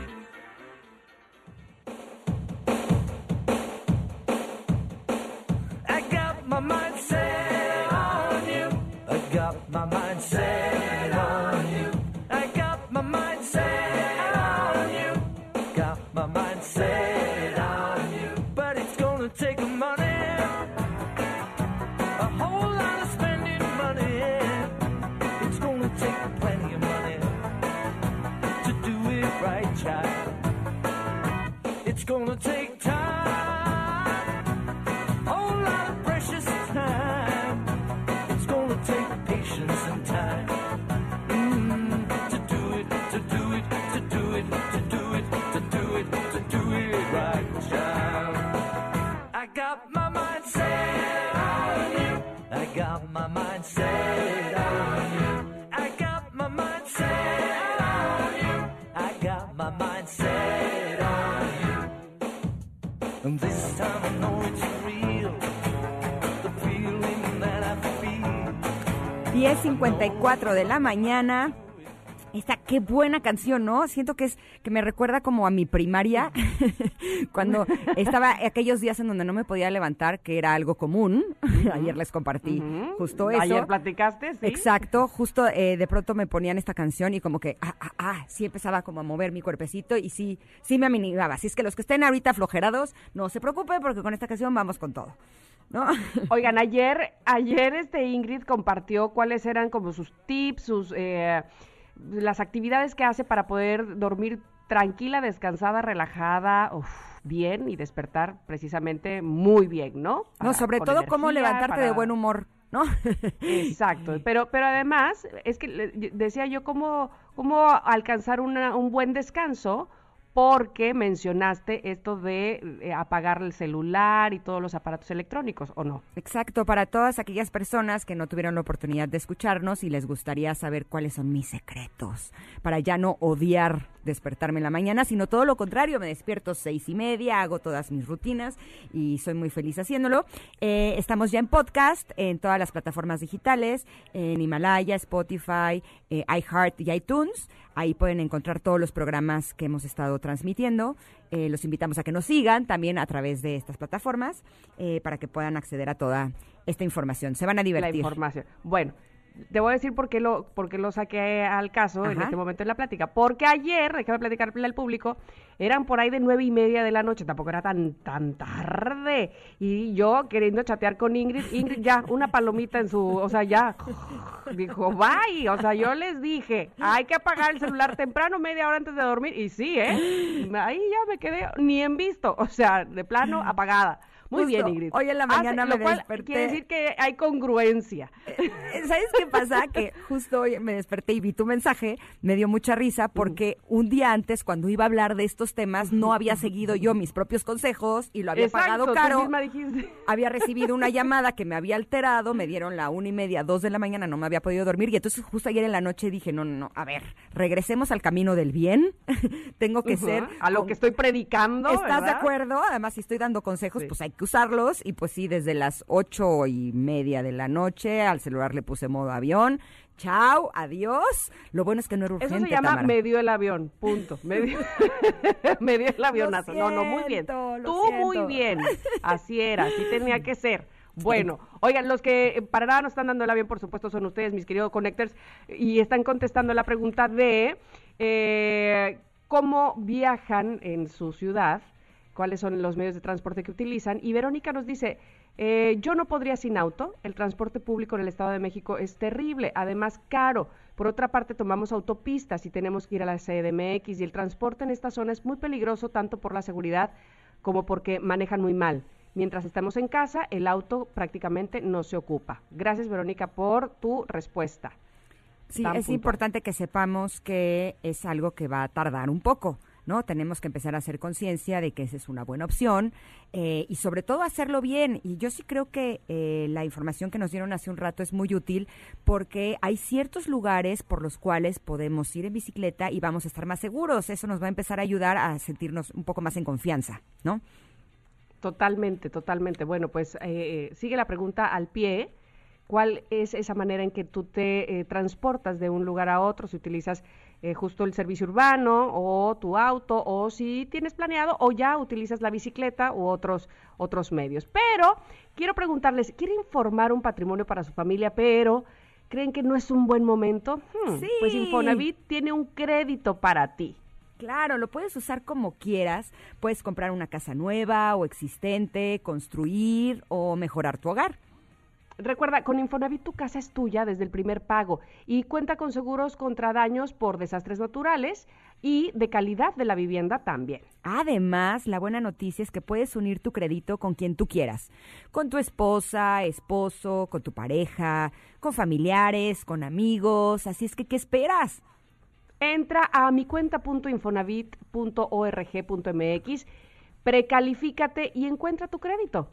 3.54 de la mañana. Esta, qué buena canción, ¿no? Siento que es que me recuerda como a mi primaria, cuando estaba aquellos días en donde no me podía levantar, que era algo común. Ayer les compartí justo eso. Ayer platicaste, sí. Exacto, justo eh, de pronto me ponían esta canción y como que, ah, ah, ah, sí empezaba como a mover mi cuerpecito y sí, sí me aminigaba. Así es que los que estén ahorita flojerados, no se preocupen porque con esta canción vamos con todo, ¿no? Oigan, ayer, ayer este Ingrid compartió cuáles eran como sus tips, sus eh, las actividades que hace para poder dormir tranquila, descansada, relajada, uf, bien y despertar precisamente muy bien, ¿no? No, sobre todo cómo levantarte de buen humor, ¿no? Exacto, pero pero además es que decía yo cómo cómo alcanzar una- un buen descanso porque mencionaste esto de eh, apagar el celular y todos los aparatos electrónicos, ¿o no? Exacto, para todas aquellas personas que no tuvieron la oportunidad de escucharnos y les gustaría saber cuáles son mis secretos, para ya no odiar despertarme en la mañana, sino todo lo contrario, me despierto seis y media, hago todas mis rutinas y soy muy feliz haciéndolo. Eh, estamos ya en podcast, en todas las plataformas digitales, en Himalaya, Spotify, eh, iHeart y iTunes. Ahí pueden encontrar todos los programas que hemos estado transmitiendo. Eh, los invitamos a que nos sigan también a través de estas plataformas eh, para que puedan acceder a toda esta información. Se van a la divertir. información. Bueno, te voy a decir por qué lo, por qué lo saqué al caso en este momento en la plática. Porque ayer, déjame platicarle al público, eran por ahí de nueve y media de la noche, tampoco era tan, tan tarde. Y yo queriendo chatear con Ingrid, Ingrid ya, una palomita en su, o sea, ya, dijo, bye. O sea, yo les dije, hay que apagar el celular temprano, media hora antes de dormir. Y sí, ¿eh? Ahí ya me quedé ni en visto, o sea, de plano apagada. Muy Justo, bien, Ingrid. hoy en la Hace- mañana lo me cual desperté. Quiere decir que hay congruencia. Eh, ¿Sabes qué pasa? Que justo hoy me desperté y vi tu mensaje, me dio mucha risa porque un día antes, cuando iba a hablar de estos temas, no había seguido yo mis propios consejos y lo había Exacto, pagado tú caro. misma dijiste. Había recibido una llamada que me había alterado, me dieron la una y media, dos de la mañana, no me había podido dormir y entonces justo ayer en la noche dije, no, no, no, a ver, regresemos al camino del bien, tengo que ser... a lo con- que estoy predicando. ¿Estás de acuerdo? Además, si estoy dando consejos, Sí. pues hay que usarlos. Y pues sí, desde las ocho y media de la noche al celular le puse modo avión. Chao, adiós. Lo bueno es que no era urgente, Eso se llama Tamara. me dio el avión, punto. Me dio, me dio el avionazo. no, no, muy bien. siento, Tú muy bien. Así era, así tenía que ser. Bueno, oigan, los que eh, para nada nos están dando el avión, por supuesto, son ustedes, mis queridos connectors, y están contestando la pregunta de eh, cómo viajan en su ciudad, cuáles son los medios de transporte que utilizan. Y Verónica nos dice, eh, yo no podría sin auto, el transporte público en el Estado de México es terrible, además caro. Por otra parte, tomamos autopistas y tenemos que ir a la CDMX y el transporte en esta zona es muy peligroso tanto por la seguridad como porque manejan muy mal. Mientras estamos en casa, el auto prácticamente no se ocupa. Gracias, Verónica, por tu respuesta. Sí, es puntual. importante que sepamos que es algo que va a tardar un poco. ¿No? Tenemos que empezar a hacer conciencia de que esa es una buena opción eh, y sobre todo hacerlo bien. Y yo sí creo que eh, la información que nos dieron hace un rato es muy útil porque hay ciertos lugares por los cuales podemos ir en bicicleta y vamos a estar más seguros. Eso nos va a empezar a ayudar a sentirnos un poco más en confianza, ¿no? Totalmente, totalmente. Bueno, pues eh, eh, sigue la pregunta al pie. ¿Cuál es esa manera en que tú te eh, transportas de un lugar a otro? Si utilizas eh, justo el servicio urbano o tu auto o si tienes planeado o ya utilizas la bicicleta u otros otros medios. Pero quiero preguntarles, ¿quiere informar un patrimonio para su familia, pero creen que no es un buen momento? Hmm, Pues Sí. Infonavit tiene un crédito para ti. Claro, lo puedes usar como quieras. Puedes comprar una casa nueva o existente, construir o mejorar tu hogar. Recuerda, con Infonavit tu casa es tuya desde el primer pago y cuenta con seguros contra daños por desastres naturales y de calidad de la vivienda también. Además, la buena noticia es que puedes unir tu crédito con quien tú quieras. Con tu esposa, esposo, con tu pareja, con familiares, con amigos. Así es que, ¿qué esperas? Entra a mi cuenta.infonavit.org.mx, precalifícate y encuentra tu crédito.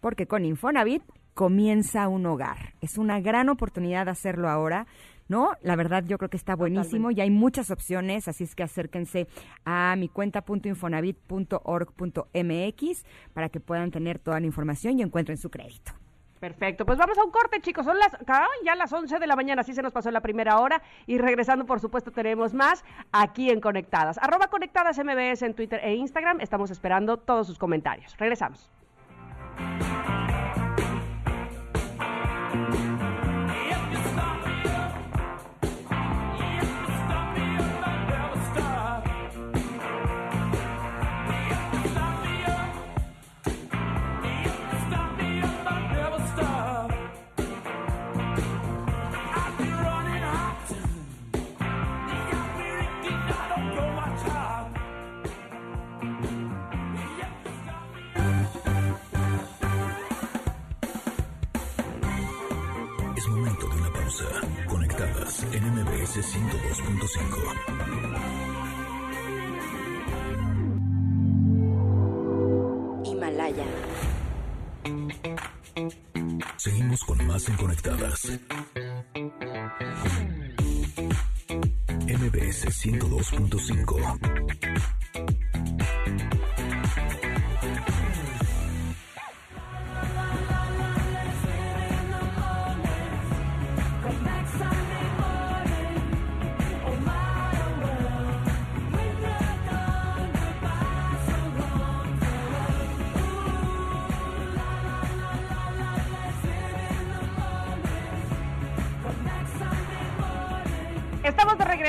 Porque con Infonavit comienza un hogar. Es una gran oportunidad hacerlo ahora. ¿No? La verdad yo creo que está buenísimo y hay muchas opciones, así es que acérquense a mi cuenta.infonavit.org.mx para que puedan tener toda la información y encuentren su crédito. Perfecto, pues vamos a un corte, chicos. Son las ya las 11 de la mañana, así se nos pasó la primera hora. Y regresando, por supuesto, tenemos más aquí en Conectadas. Arroba Conectadas MBS en Twitter e Instagram. Estamos esperando todos sus comentarios. Regresamos. MBS 102.5. Himalaya. Seguimos con más en Conectadas. MBS 102.5.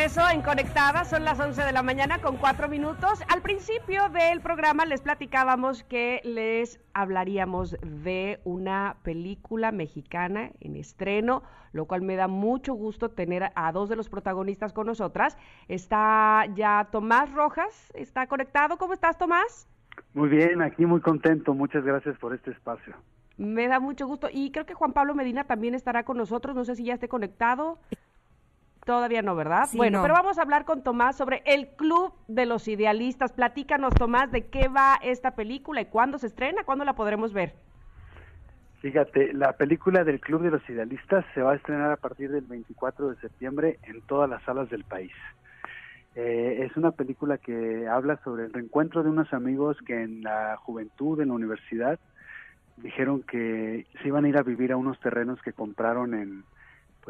regreso en Conectadas, son las 11 de la mañana con cuatro minutos. Al principio del programa les platicábamos que les hablaríamos de una película mexicana en estreno, lo cual me da mucho gusto tener a dos de los protagonistas con nosotras. Está ya Tomás Rojas, está conectado. ¿Cómo estás, Tomás? Muy bien, aquí muy contento. Muchas gracias por este espacio. Me da mucho gusto. Y creo que Juan Pablo Medina también estará con nosotros. No sé si ya esté conectado. Todavía no, ¿verdad? Sí, bueno, no. pero vamos a hablar con Tomás sobre el Club de los Idealistas. Platícanos, Tomás, de qué va esta película y cuándo se estrena, cuándo la podremos ver. Fíjate, la película del Club de los Idealistas se va a estrenar a partir del 24 de septiembre en todas las salas del país. Eh, es una película que habla sobre el reencuentro de unos amigos que en la juventud, en la universidad, dijeron que se iban a ir a vivir a unos terrenos que compraron en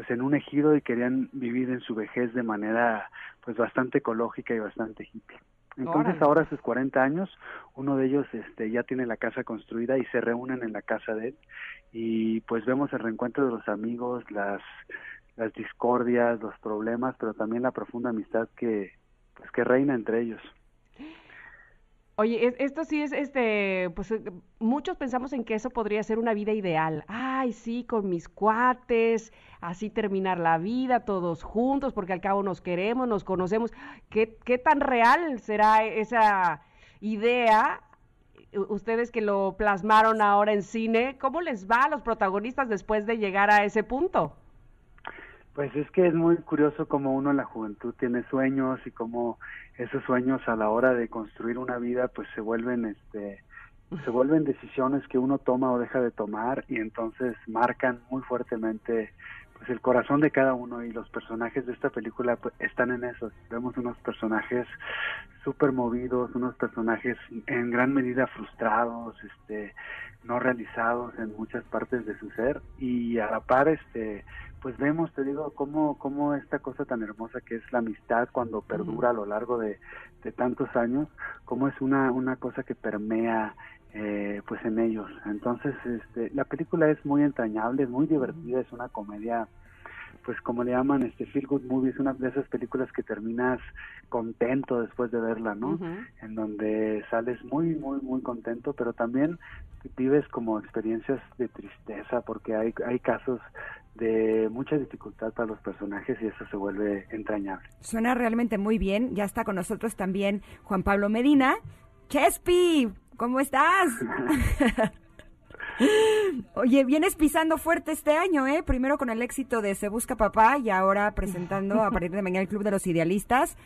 pues en un ejido y querían vivir en su vejez de manera pues bastante ecológica y bastante hippie. Entonces Órale. ahora a sus 40 años, uno de ellos este ya tiene la casa construida y se reúnen en la casa de él y pues vemos el reencuentro de los amigos, las las discordias, los problemas, pero también la profunda amistad que pues que reina entre ellos. Oye, es- esto sí es, este, pues eh, muchos pensamos en que eso podría ser una vida ideal. Ay, sí, con mis cuates, así terminar la vida todos juntos, porque al cabo nos queremos, nos conocemos. ¿Qué, qué tan real será esa idea? U- Ustedes que lo plasmaron ahora en cine, ¿cómo les va a los protagonistas después de llegar a ese punto? Pues es que es muy curioso cómo uno en la juventud tiene sueños y cómo esos sueños a la hora de construir una vida pues se vuelven este se vuelven decisiones que uno toma o deja de tomar y entonces marcan muy fuertemente pues el corazón de cada uno y los personajes de esta película pues, están en eso. Vemos unos personajes súper movidos, unos personajes en gran medida frustrados, este no realizados en muchas partes de su ser y a la par este pues vemos te digo cómo cómo esta cosa tan hermosa que es la amistad cuando perdura a lo largo de, de tantos años cómo es una una cosa que permea eh, pues en ellos. Entonces este la película es muy entrañable es muy divertida es una comedia pues como le llaman este feel good movie es una de esas películas que terminas contento después de verla no en donde sales muy, muy, muy contento, pero también vives como experiencias de tristeza, porque hay, hay casos de mucha dificultad para los personajes y eso se vuelve entrañable. Suena realmente muy bien. Ya está con nosotros también Juan Pablo Medina. Chespi, ¿cómo estás? Oye, vienes pisando fuerte este año, ¿eh? Primero con el éxito de Se Busca Papá y ahora presentando a partir de mañana el Club de los Idealistas.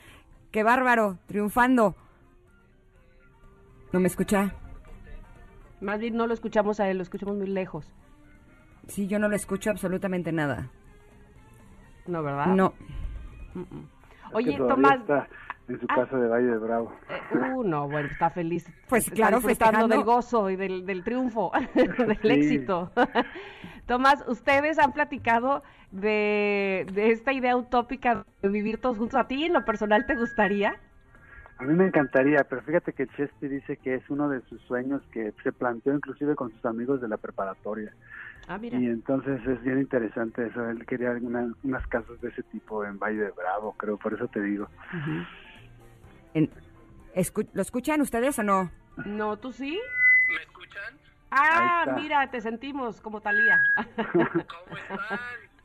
¡Qué bárbaro! Triunfando. ¿No me escucha? Más bien no lo escuchamos a él, lo escuchamos muy lejos. Sí, yo no le escucho absolutamente nada. No, ¿verdad? No. Mm, mm. Oye, Tomás, está, en su Ah. casa de Valle de Bravo. Eh, uh, no, bueno, está feliz. Pues Está claro, disfrutando festejando. del gozo y del, del triunfo, del Sí. éxito. Tomás, ustedes han platicado de, de esta idea utópica de vivir todos juntos. ¿A ti en lo personal te gustaría? A mí me encantaría, pero fíjate que Chespi dice que es uno de sus sueños que se planteó inclusive con sus amigos de la preparatoria. Ah, mira. Y entonces es bien interesante eso. Él quería una- unas casas de ese tipo en Valle de Bravo, creo, por eso te digo. Ujú. En- escu- ¿Lo escuchan ustedes o no? No, ¿tú sí? ¿Me escuchan? Ah, mira, te sentimos como Talía. ¿Cómo están?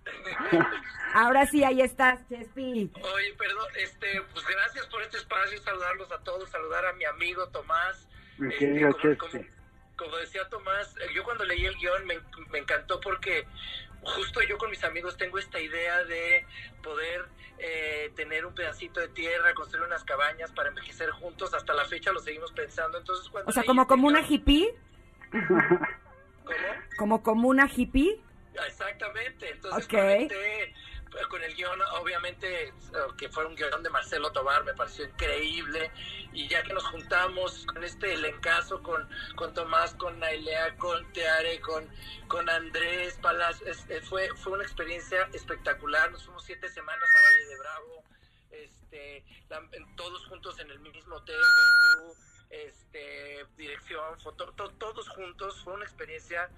Ahora sí, ahí estás, Chespi. Oye, perdón, este, pues gracias por este espacio, saludarlos a todos, saludar a mi amigo Tomás. Mi Este, querido como, Chespi. como- como decía Tomás, eh, yo cuando leí el guion me, me encantó porque justo yo con mis amigos tengo esta idea de poder eh, tener un pedacito de tierra, construir unas cabañas para envejecer juntos. Hasta la fecha lo seguimos pensando. Entonces, cuando O sea, como este como una guión- hippie, ¿Cómo? como como una hippie. Exactamente, entonces Ok. conecté, eh, con el guion, obviamente, eh, que fue un guion de Marcelo Tobar, me pareció increíble, y ya que nos juntamos con este elencazo, con, con Tomás, con Nailea, con Teare, con, con Andrés Palas, es- eh, fue, fue una experiencia espectacular, nos fuimos siete semanas a Valle de Bravo, este, todos juntos en el mismo hotel, el crew, este, dirección, foto, to- todos juntos, fue una experiencia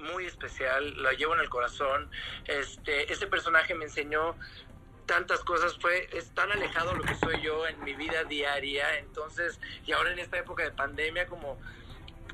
muy especial, la llevo en el corazón. Este, ese personaje me enseñó tantas cosas, fue es tan alejado lo que soy yo en mi vida diaria, entonces, y ahora en esta época de pandemia como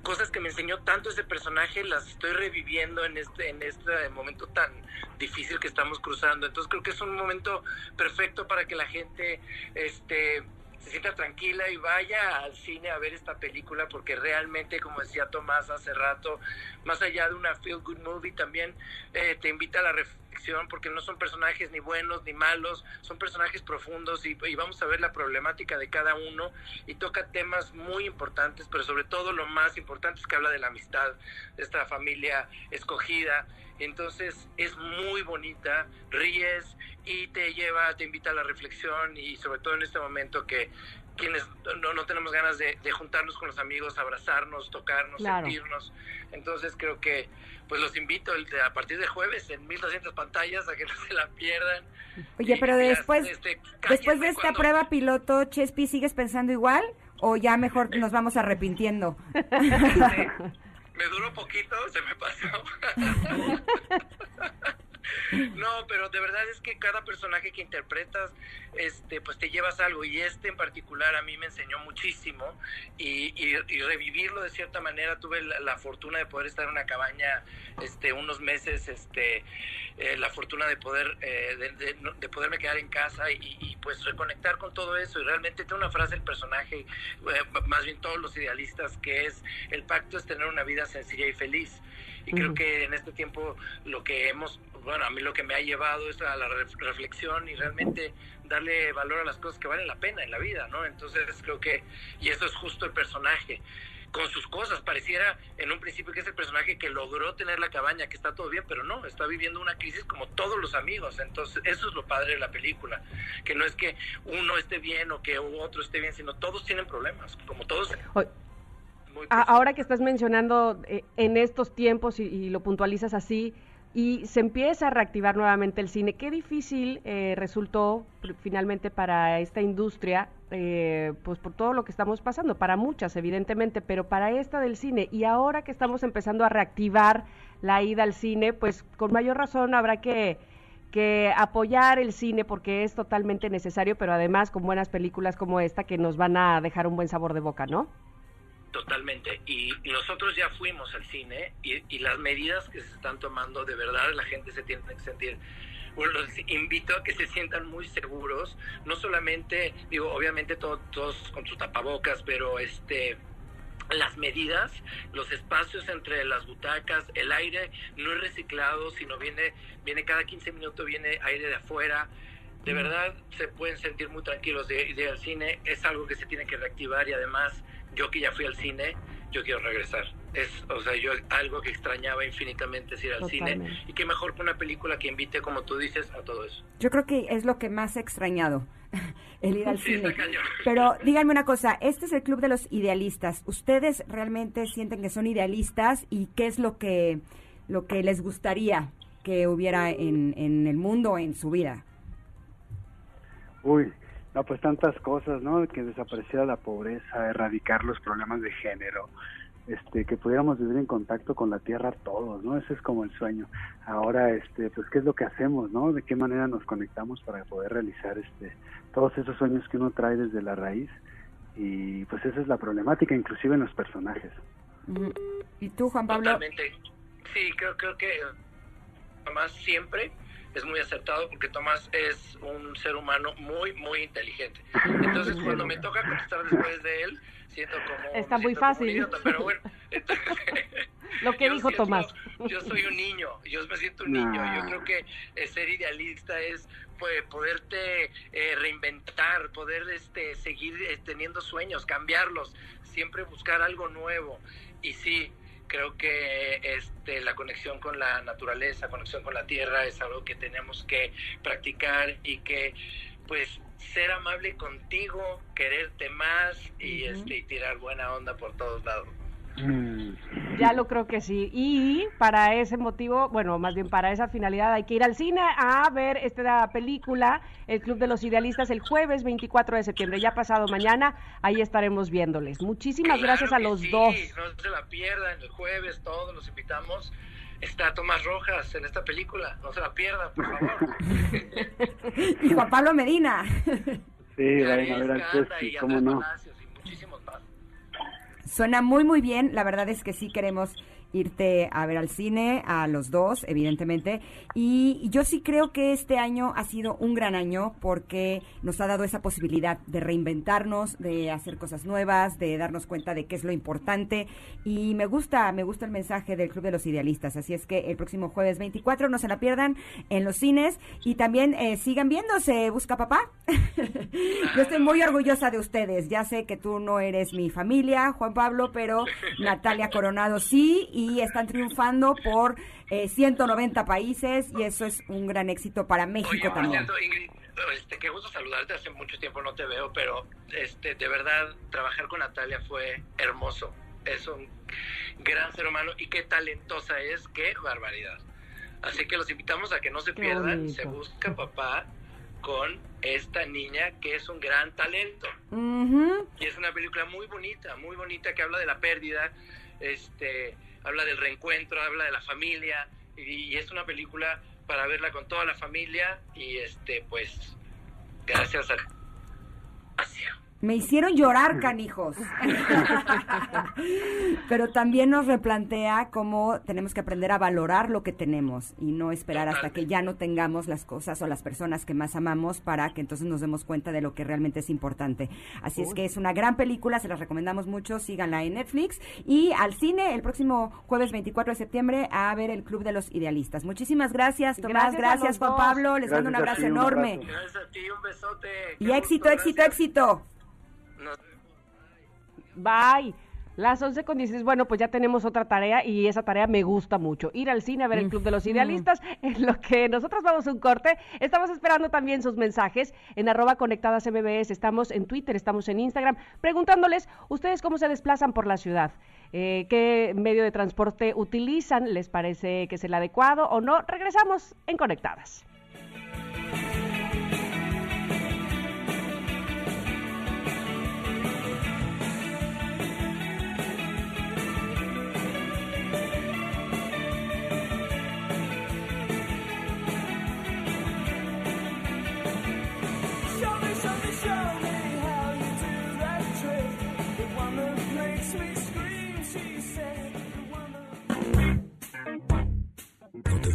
cosas que me enseñó tanto ese personaje las estoy reviviendo en este en este momento tan difícil que estamos cruzando. Entonces creo que es un momento perfecto para que la gente este se sienta tranquila y vaya al cine a ver esta película porque realmente, como decía Tomás hace rato, más allá de una feel good movie, también eh, te invita a la reflexión porque no son personajes ni buenos ni malos, son personajes profundos y, y vamos a ver la problemática de cada uno y toca temas muy importantes, pero sobre todo lo más importante es que habla de la amistad, de esta familia escogida. Entonces es muy bonita, ríes y te lleva, te invita a la reflexión y sobre todo en este momento que quienes no, no tenemos ganas de, de juntarnos con los amigos, abrazarnos, tocarnos, Claro. sentirnos. Entonces creo que pues los invito el de- a partir de jueves en 1200 pantallas a que no se la pierdan. Oye, Y- pero después, este, después de cállenme esta cuando- prueba piloto, Chespi, ¿sigues pensando igual? ¿O ya mejor nos vamos arrepintiendo? Me duró poquito, se me pasó. No, pero de verdad es que cada personaje que interpretas, este, pues te llevas algo y este en particular a mí me enseñó muchísimo y, y- y revivirlo de cierta manera. Tuve la, la fortuna de poder estar en una cabaña, este, unos meses, este, eh, la fortuna de poder, eh, de, de- de poderme quedar en casa y, y, pues reconectar con todo eso y realmente tiene una frase el personaje, eh, más bien todos los idealistas que es el pacto es tener una vida sencilla y feliz. Y creo que en este tiempo lo que hemos, bueno, a mí lo que me ha llevado es a la ref- reflexión y realmente darle valor a las cosas que valen la pena en la vida, ¿no? Entonces creo que, y eso es justo el personaje, con sus cosas, pareciera en un principio que es el personaje que logró tener la cabaña, que está todo bien, pero no, está viviendo una crisis como todos los amigos, entonces eso es lo padre de la película, que no es que uno esté bien o que otro esté bien, sino todos tienen problemas, como todos... Ahora que estás mencionando eh, en estos tiempos y, y lo puntualizas así, y se empieza a reactivar nuevamente el cine, qué difícil eh, resultó finalmente para esta industria, eh, pues por todo lo que estamos pasando, para muchas evidentemente, pero para esta del cine, y ahora que estamos empezando a reactivar la ida al cine, pues con mayor razón habrá que que apoyar el cine porque es totalmente necesario, pero además con buenas películas como esta que nos van a dejar un buen sabor de boca, ¿no? Totalmente. Y nosotros ya fuimos al cine y, y las medidas que se están tomando, de verdad la gente se tiene que sentir. Bueno, los invito a que se sientan muy seguros, no solamente, digo, obviamente to- todos con sus tapabocas, pero este las medidas, los espacios entre las butacas, el aire no es reciclado, sino viene, viene cada 15 minutos, viene aire de afuera. De verdad se pueden sentir muy tranquilos de ir al cine, es algo que se tiene que reactivar y además yo que ya fui al cine, yo quiero regresar. Es, o sea, yo algo que extrañaba infinitamente es ir al cine y que mejor que una película que invite, como tú dices, a todo eso. Yo creo que es lo que más he extrañado, el ir al Sí, cine. Pero díganme una cosa, este es el club de los idealistas. ¿Ustedes realmente sienten que son idealistas y qué es lo que, lo que les gustaría que hubiera en, en el mundo, en su vida? Uy, no, pues tantas cosas, ¿no? Que desapareciera la pobreza, erradicar los problemas de género, este, que pudiéramos vivir en contacto con la tierra todos, ¿no? Ese es como el sueño. Ahora, este, pues, ¿qué es lo que hacemos, no? ¿De qué manera nos conectamos para poder realizar, este, todos esos sueños que uno trae desde la raíz? Y, pues, esa es la problemática, inclusive en los personajes. ¿Y tú, Juan Pablo? Totalmente. Sí, creo, creo que Tomás siempre es muy acertado porque Tomás es un ser humano muy, muy inteligente. Entonces, cuando me toca contestar después de él, siento como... Está muy fácil. idiota, pero bueno, entonces, Lo que dijo siento- Tomás. Yo soy un niño, yo me siento un niño. Yo creo que eh, ser idealista es pues, poderte eh, reinventar, poder este, seguir eh, teniendo sueños, cambiarlos, siempre buscar algo nuevo. Y sí, creo que este, la conexión con la naturaleza, conexión con la tierra es algo que tenemos que practicar y que pues ser amable contigo, quererte más y, este, y tirar buena onda por todos lados. Ya lo creo que sí. Y para ese motivo, bueno, más bien para esa finalidad hay que ir al cine a ver esta película, El Club de los Idealistas, el jueves 24 de septiembre, ya pasado mañana, ahí estaremos viéndoles. Muchísimas Claro gracias a los sí, dos. No se la pierdan, el jueves todos los invitamos. Está Tomás Rojas en esta película, no se la pierdan, por favor. Y Juan Pablo Medina. Sí, vayan a ver al cómo no. Suena muy, muy bien. La verdad es que sí queremos irte a ver al cine, a los dos, evidentemente. Y yo sí creo que este año ha sido un gran año porque nos ha dado esa posibilidad de reinventarnos, de hacer cosas nuevas, de darnos cuenta de qué es lo importante. Y me gusta, me gusta el mensaje del Club de los Idealistas. Así es que el próximo jueves 24 no se la pierdan en los cines y también eh, sigan viéndose. Busca papá. Yo estoy muy orgullosa de ustedes. Ya sé que tú no eres mi familia, Juan Pablo, pero Natalia Coronado sí, y están triunfando por eh, 190 países, y eso es un gran éxito para México Oye, también. cierto, Ingrid, este, qué gusto saludarte, hace mucho tiempo no te veo, pero este, de verdad, trabajar con Natalia fue hermoso. Es un gran ser humano y qué talentosa es, qué barbaridad. Así que los invitamos a que no se Qué pierdan, bonito. se busca papá con esta niña que es un gran talento. Ujú. Y es una película muy bonita, muy bonita que habla de la pérdida, este, habla del reencuentro, habla de la familia y, es una película para verla con toda la familia y este, pues, gracias a Asia. Me hicieron llorar, canijos. Pero también nos replantea cómo tenemos que aprender a valorar lo que tenemos y no esperar hasta que ya no tengamos las cosas o las personas que más amamos para que entonces nos demos cuenta de lo que realmente es importante. Así es que es una gran película, se las recomendamos mucho, síganla en Netflix y al cine el próximo jueves 24 de septiembre a ver el Club de los Idealistas. Muchísimas gracias, Tomás, Gracias Juan dos. Pablo, les mando un abrazo ti, un enorme. abrazo. Gracias a ti, un besote. Y éxito, gusto, éxito, gracias. éxito. Nos- Bye. Las 11 con 16, bueno, pues ya tenemos otra tarea y esa tarea me gusta mucho. Ir al cine a ver el Club de los Idealistas, en lo que nosotros vamos a un corte. Estamos esperando también sus mensajes en arroba conectadas MBS. Estamos en Twitter, estamos en Instagram, preguntándoles ustedes cómo se desplazan por la ciudad. Eh, ¿Qué medio de transporte utilizan? ¿Les parece que es el adecuado o no? Regresamos en Conectadas.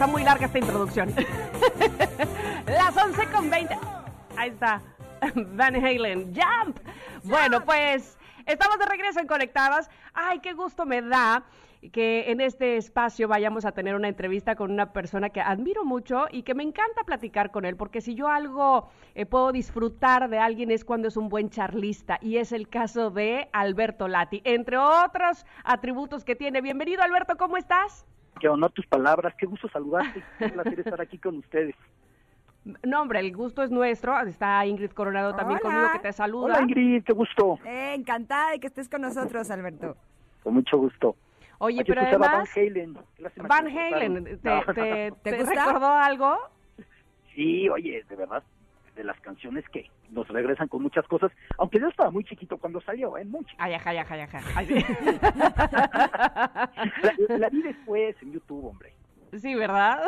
Está muy larga esta introducción. Las 11 con 20. Ahí está. Van Halen. Jump. Bueno, pues estamos de regreso en Conectadas. Ay, qué gusto me da que en este espacio vayamos a tener una entrevista con una persona que admiro mucho y que me encanta platicar con él, porque si yo algo eh, puedo disfrutar de alguien es cuando es un buen charlista, y es el caso de Alberto Lati, entre otros atributos que tiene. Bienvenido, Alberto, ¿cómo estás? Que honor tus palabras, qué gusto saludarte, qué placer estar aquí con ustedes. No, hombre, el gusto es nuestro. Está Ingrid Coronado también Hola. conmigo que te saluda. Hola Ingrid, qué gusto, Eh, encantada de que estés con nosotros, Alberto. con mucho gusto. Oye, Aquí pero además, Van Halen. qué Van Halen. ¿te, te, ¿Te te gusta? recordó algo? Sí, oye, de verdad, de las canciones que nos regresan con muchas cosas, aunque yo estaba muy chiquito cuando salió, ¿eh? Muy chiquito. Ay, ajá, ajá, ajá. Ay, sí. La, la vi después en YouTube, hombre. Sí, ¿verdad?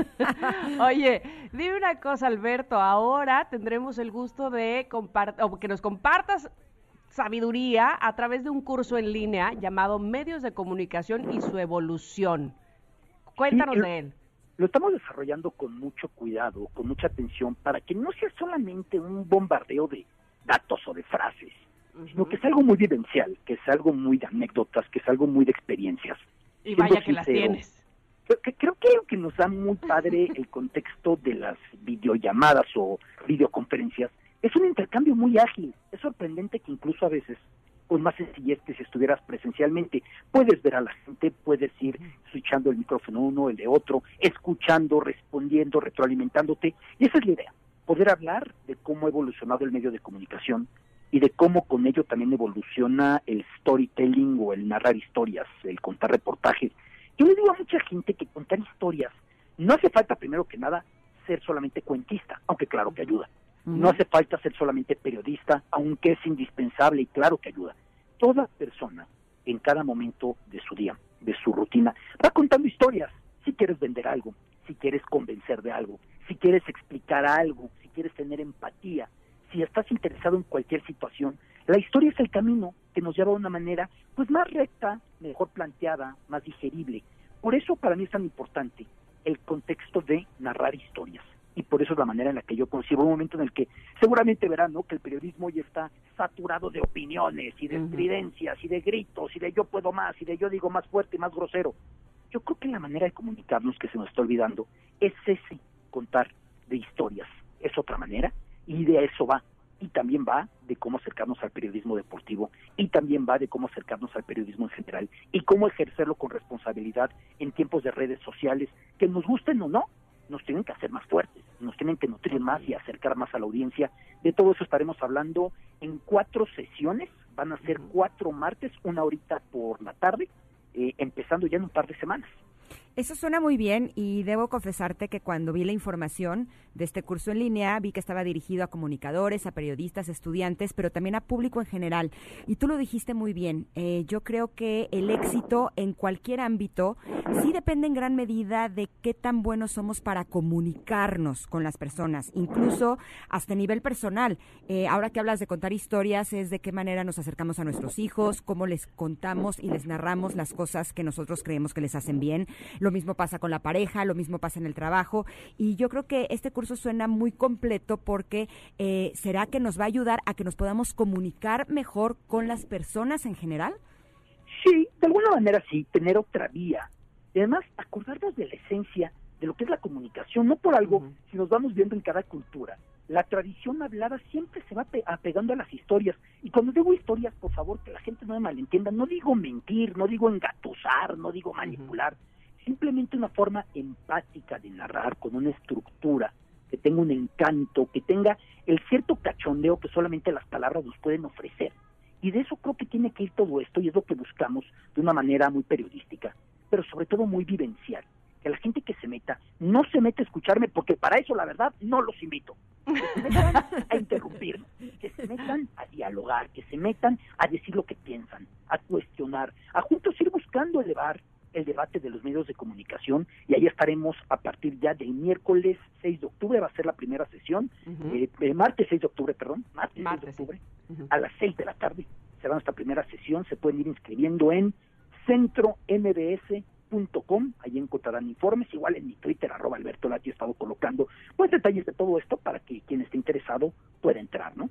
Oye, dime una cosa, Alberto. Ahora tendremos el gusto de o que nos compartas sabiduría a través de un curso en línea llamado Medios de Comunicación y su evolución. Cuéntanos Sí, de él. Lo estamos desarrollando con mucho cuidado, con mucha atención, para que no sea solamente un bombardeo de datos o de frases, sino que es algo muy vivencial, que es algo muy de anécdotas, que es algo muy de experiencias. Y siendo vaya que las tienes. Que, creo que lo que nos da muy padre el contexto de las videollamadas o videoconferencias es un intercambio muy ágil. Es sorprendente que incluso a veces, con más sencillez que si estuvieras presencialmente, puedes ver a la gente, puedes ir switchando el micrófono uno, el de otro, escuchando, respondiendo, retroalimentándote. Y esa es la idea, poder hablar de cómo ha evolucionado el medio de comunicación y de cómo con ello también evoluciona el storytelling o el narrar historias, el contar reportajes. Yo le digo a mucha gente que contar historias no hace falta primero que nada ser solamente cuentista, aunque claro que ayuda. No hace falta ser solamente periodista, aunque es indispensable y claro que ayuda. Toda persona en cada momento de su día, de su rutina, va contando historias. Si quieres vender algo, si quieres convencer de algo, si quieres explicar algo, si quieres tener empatía, si estás interesado en cualquier situación, la historia es el camino que nos lleva a una manera pues más recta, mejor planteada, más digerible. Por eso para mí es tan importante el contexto de narrar historias. Y por eso es la manera en la que yo concibo un momento en el que seguramente verán ¿no? que el periodismo ya está saturado de opiniones y de estridencias y de gritos y de yo puedo más y de yo digo más fuerte y más grosero. Yo creo que la manera de comunicarnos que se nos está olvidando es ese contar de historias. Es otra manera y de eso va. Y también va de cómo acercarnos al periodismo deportivo y también va de cómo acercarnos al periodismo en general y cómo ejercerlo con responsabilidad en tiempos de redes sociales que nos gusten o no, nos tienen que hacer más fuertes, nos tienen que nutrir más y acercar más a la audiencia. De todo eso estaremos hablando en cuatro sesiones, van a ser cuatro martes, una horita por la tarde, eh, empezando ya en un par de semanas. Eso suena muy bien y debo confesarte que cuando vi la información de este curso en línea vi que estaba dirigido a comunicadores, a periodistas, estudiantes, pero también a público en general. Y tú lo dijiste muy bien. Eh, yo creo que el éxito en cualquier ámbito sí depende en gran medida de qué tan buenos somos para comunicarnos con las personas, incluso hasta nivel personal. Eh, ahora que hablas de contar historias, es de qué manera nos acercamos a nuestros hijos, cómo les contamos y les narramos las cosas que nosotros creemos que les hacen bien. Lo mismo pasa con la pareja, lo mismo pasa en el trabajo. Y yo creo que este curso suena muy completo porque eh, será que nos va a ayudar a que nos podamos comunicar mejor con las personas en general. Sí, de alguna manera sí, tener otra vía. Y además, acordarnos de la esencia de lo que es la comunicación, no por algo, si nos vamos viendo en cada cultura. La tradición hablada siempre se va pe- apegando a las historias. Y cuando digo historias, por favor, que la gente no me malentienda, no digo mentir, no digo engatusar, no digo manipular. Simplemente una forma empática de narrar con una estructura que tenga un encanto, que tenga el cierto cachondeo que solamente las palabras nos pueden ofrecer. Y de eso creo que tiene que ir todo esto y es lo que buscamos de una manera muy periodística, pero sobre todo muy vivencial. que la gente que se meta no se mete a escucharme porque para eso la verdad no los invito. Que se metan a interrumpirme, que se metan a dialogar, que se metan a decir lo que piensan, a cuestionar, a juntos ir buscando elevar el debate de los medios de comunicación y ahí estaremos a partir ya del miércoles 6 de octubre, va a ser la primera sesión, Ujú. eh, eh, martes 6 de octubre, perdón, martes, 6 Martes, sí. de octubre, a las 6 de la tarde será nuestra primera sesión, se pueden ir inscribiendo en centrombs.com, ahí encontrarán informes, igual en mi Twitter, arroba Alberto Lati, he estado colocando pues detalles de todo esto para que quien esté interesado pueda entrar, ¿no?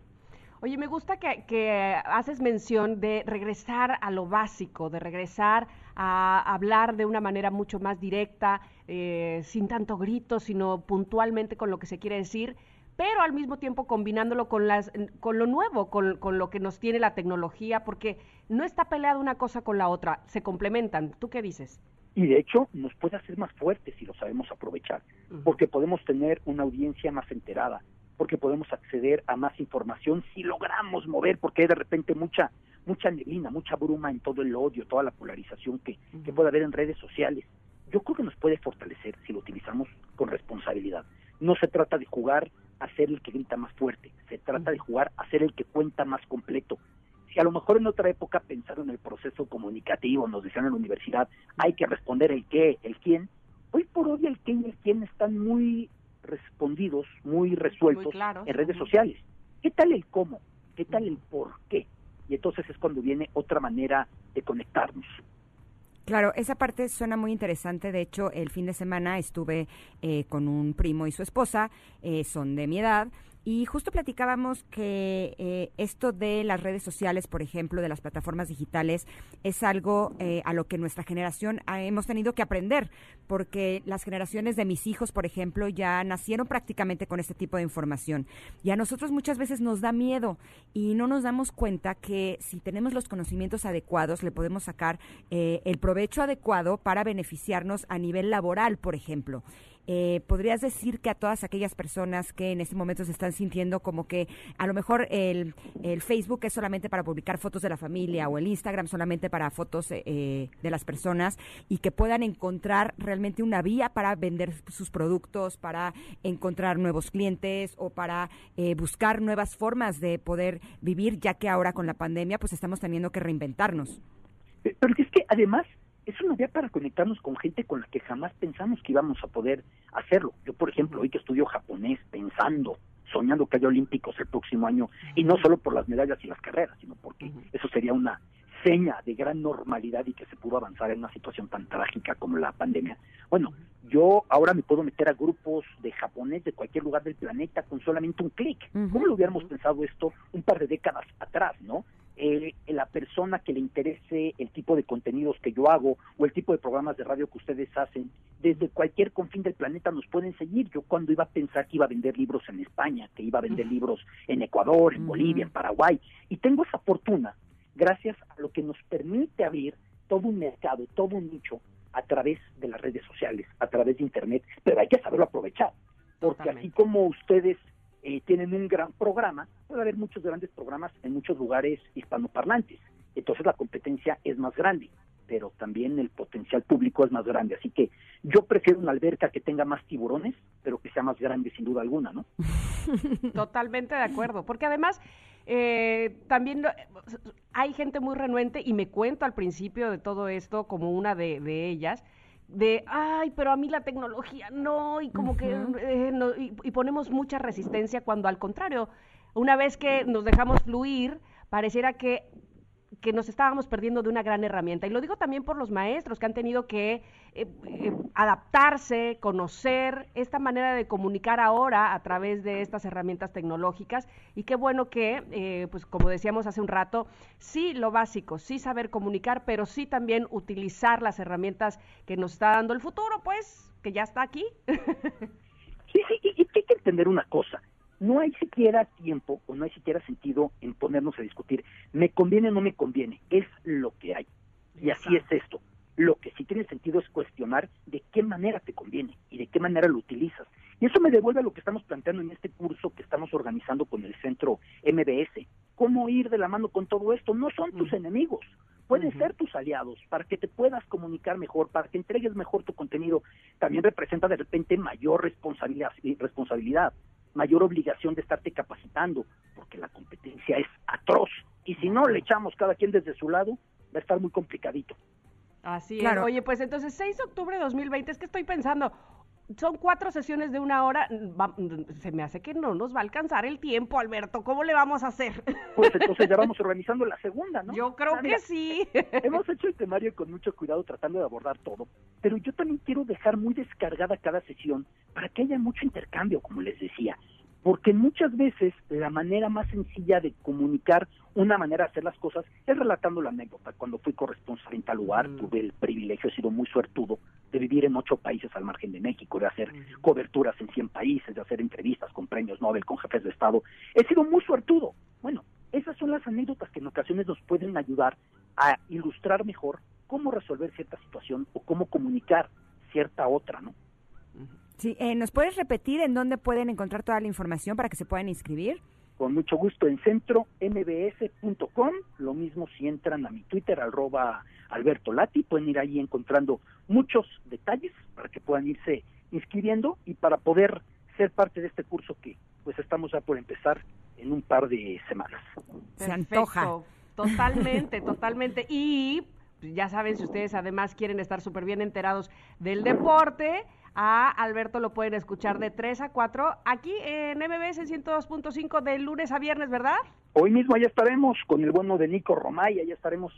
Oye, me gusta que, que haces mención de regresar a lo básico, de regresar a hablar de una manera mucho más directa, eh, sin tanto grito, sino puntualmente con lo que se quiere decir, pero al mismo tiempo combinándolo con, las, con lo nuevo, con, con lo que nos tiene la tecnología, porque no está peleada una cosa con la otra, se complementan. ¿Tú qué dices? y de hecho nos puede hacer más fuertes si lo sabemos aprovechar, porque podemos tener una audiencia más enterada, porque podemos acceder a más información si logramos mover, porque hay de repente mucha mucha neblina, mucha bruma en todo el odio, toda la polarización que, que puede haber en redes sociales. Yo creo que nos puede fortalecer si lo utilizamos con responsabilidad. No se trata de jugar a ser el que grita más fuerte, se trata de jugar a ser el que cuenta más completo, si a lo mejor en otra época pensaron en el proceso comunicativo, nos decían en la universidad, hay que responder el qué, el quién, hoy por hoy el qué y el quién están muy respondidos, muy resueltos Muy en redes sociales. ¿Qué tal el cómo? ¿Qué tal el por qué? Y entonces es cuando viene otra manera de conectarnos. Claro, esa parte suena muy interesante. De hecho, el fin de semana estuve eh, con un primo y su esposa, eh, son de mi edad, y justo platicábamos que eh, esto de las redes sociales, por ejemplo, de las plataformas digitales, es algo eh, a lo que nuestra generación ah, hemos tenido que aprender, porque las generaciones de mis hijos, por ejemplo, ya nacieron prácticamente con este tipo de información. Y a nosotros muchas veces nos da miedo y no nos damos cuenta que si tenemos los conocimientos adecuados, le podemos sacar eh, el provecho adecuado para beneficiarnos a nivel laboral, por ejemplo. Eh, ¿Podrías decir que a todas aquellas personas que en este momento se están sintiendo como que a lo mejor el, el Facebook es solamente para publicar fotos de la familia o el Instagram solamente para fotos eh, eh, de las personas y que puedan encontrar realmente una vía para vender sus productos, para encontrar nuevos clientes o para eh, buscar nuevas formas de poder vivir, ya que ahora con la pandemia pues estamos teniendo que reinventarnos? Eh, Pero es que además es una vía para conectarnos con gente con la que jamás pensamos que íbamos a poder hacerlo. Yo, por ejemplo, hoy que estudio japonés, pensando, soñando que haya olímpicos el próximo año, y no solo por las medallas y las carreras, sino porque eso sería una seña de gran normalidad y que se pudo avanzar en una situación tan trágica como la pandemia. Bueno, yo ahora me puedo meter a grupos de japonés de cualquier lugar del planeta con solamente un clic. ¿Cómo lo hubiéramos pensado esto un par de décadas atrás, no? Eh, la persona que le interese el tipo de contenidos que yo hago o el tipo de programas de radio que ustedes hacen, desde cualquier confín del planeta nos pueden seguir. Yo cuando iba a pensar que iba a vender libros en España, que iba a vender libros en Ecuador, en. Bolivia, en Paraguay, y tengo esa fortuna gracias a lo que nos permite abrir todo un mercado, todo un nicho a través de las redes sociales, a través de Internet, pero hay que saberlo aprovechar, porque así como ustedes eh, tienen un gran programa, puede haber muchos grandes programas en muchos lugares hispanoparlantes, entonces la competencia es más grande, pero también el potencial público es más grande, así que yo prefiero una alberca que tenga más tiburones, pero que sea más grande sin duda alguna, ¿no? Totalmente de acuerdo, porque además eh, también hay gente muy renuente y me cuento al principio de todo esto como una de, de ellas, de, ay, pero a mí la tecnología no, y como que, eh, no, y, y ponemos mucha resistencia cuando al contrario, una vez que nos dejamos fluir, pareciera que que nos estábamos perdiendo de una gran herramienta. Y lo digo también por los maestros que han tenido que eh, eh, adaptarse, conocer esta manera de comunicar ahora a través de estas herramientas tecnológicas. Y qué bueno que, eh, pues como decíamos hace un rato, sí lo básico, sí saber comunicar, pero sí también utilizar las herramientas que nos está dando el futuro, pues, que ya está aquí. Sí, sí, y, hay que entender una cosa. No hay siquiera tiempo o no hay siquiera sentido en ponernos a discutir. ¿Me conviene o no me conviene? Es lo que hay. Y así es esto. Lo que sí tiene sentido es cuestionar de qué manera te conviene y de qué manera lo utilizas. Y eso me devuelve a lo que estamos planteando en este curso que estamos organizando con el centro MBS. ¿Cómo ir de la mano con todo esto? No son tus Ujú. enemigos, pueden ser tus aliados para que te puedas comunicar mejor, para que entregues mejor tu contenido. También también representa de repente mayor responsabilidad, responsabilidad, mayor obligación de estarte capacitando, porque la competencia es atroz. Y si no le echamos cada quien desde su lado, va a estar muy complicadito. Así Claro. es. Oye, pues entonces 6 de octubre de 2020, es que estoy pensando, son cuatro sesiones de una hora, va- se me hace que no nos va a alcanzar el tiempo, Alberto, ¿cómo le vamos a hacer? Pues entonces ya vamos organizando la segunda, ¿no? Yo creo Ah, mira, que sí. Hemos hecho el temario con mucho cuidado tratando de abordar todo, pero yo también quiero dejar muy descargada cada sesión para que haya mucho intercambio, como les decía, porque muchas veces la manera más sencilla de comunicar una manera de hacer las cosas es relatando la anécdota. Cuando fui corresponsal en tal lugar, Mm. tuve el privilegio, he sido muy suertudo, de vivir en ocho países al margen de México, de hacer coberturas en 100 países, de hacer entrevistas con premios Nobel, con jefes de Estado. He sido muy suertudo. Bueno, esas son las anécdotas que en ocasiones nos pueden ayudar a ilustrar mejor cómo resolver cierta situación o cómo comunicar cierta otra, ¿no? Sí, eh, ¿nos puedes repetir en dónde pueden encontrar toda la información para que se puedan inscribir? Con mucho gusto en centrombs.com, lo mismo si entran a mi Twitter, arroba Alberto Lati, pueden ir ahí encontrando muchos detalles para que puedan irse inscribiendo y para poder ser parte de este curso que pues estamos ya por empezar en un par de semanas. Se antoja. Totalmente, totalmente. Y pues, ya saben, si ustedes además quieren estar súper bien enterados del deporte, a Alberto lo pueden escuchar de 3 a 4 aquí en MBS 102.5 de lunes a viernes, ¿verdad? Hoy mismo allá estaremos con el bueno de Nico Romay, allá estaremos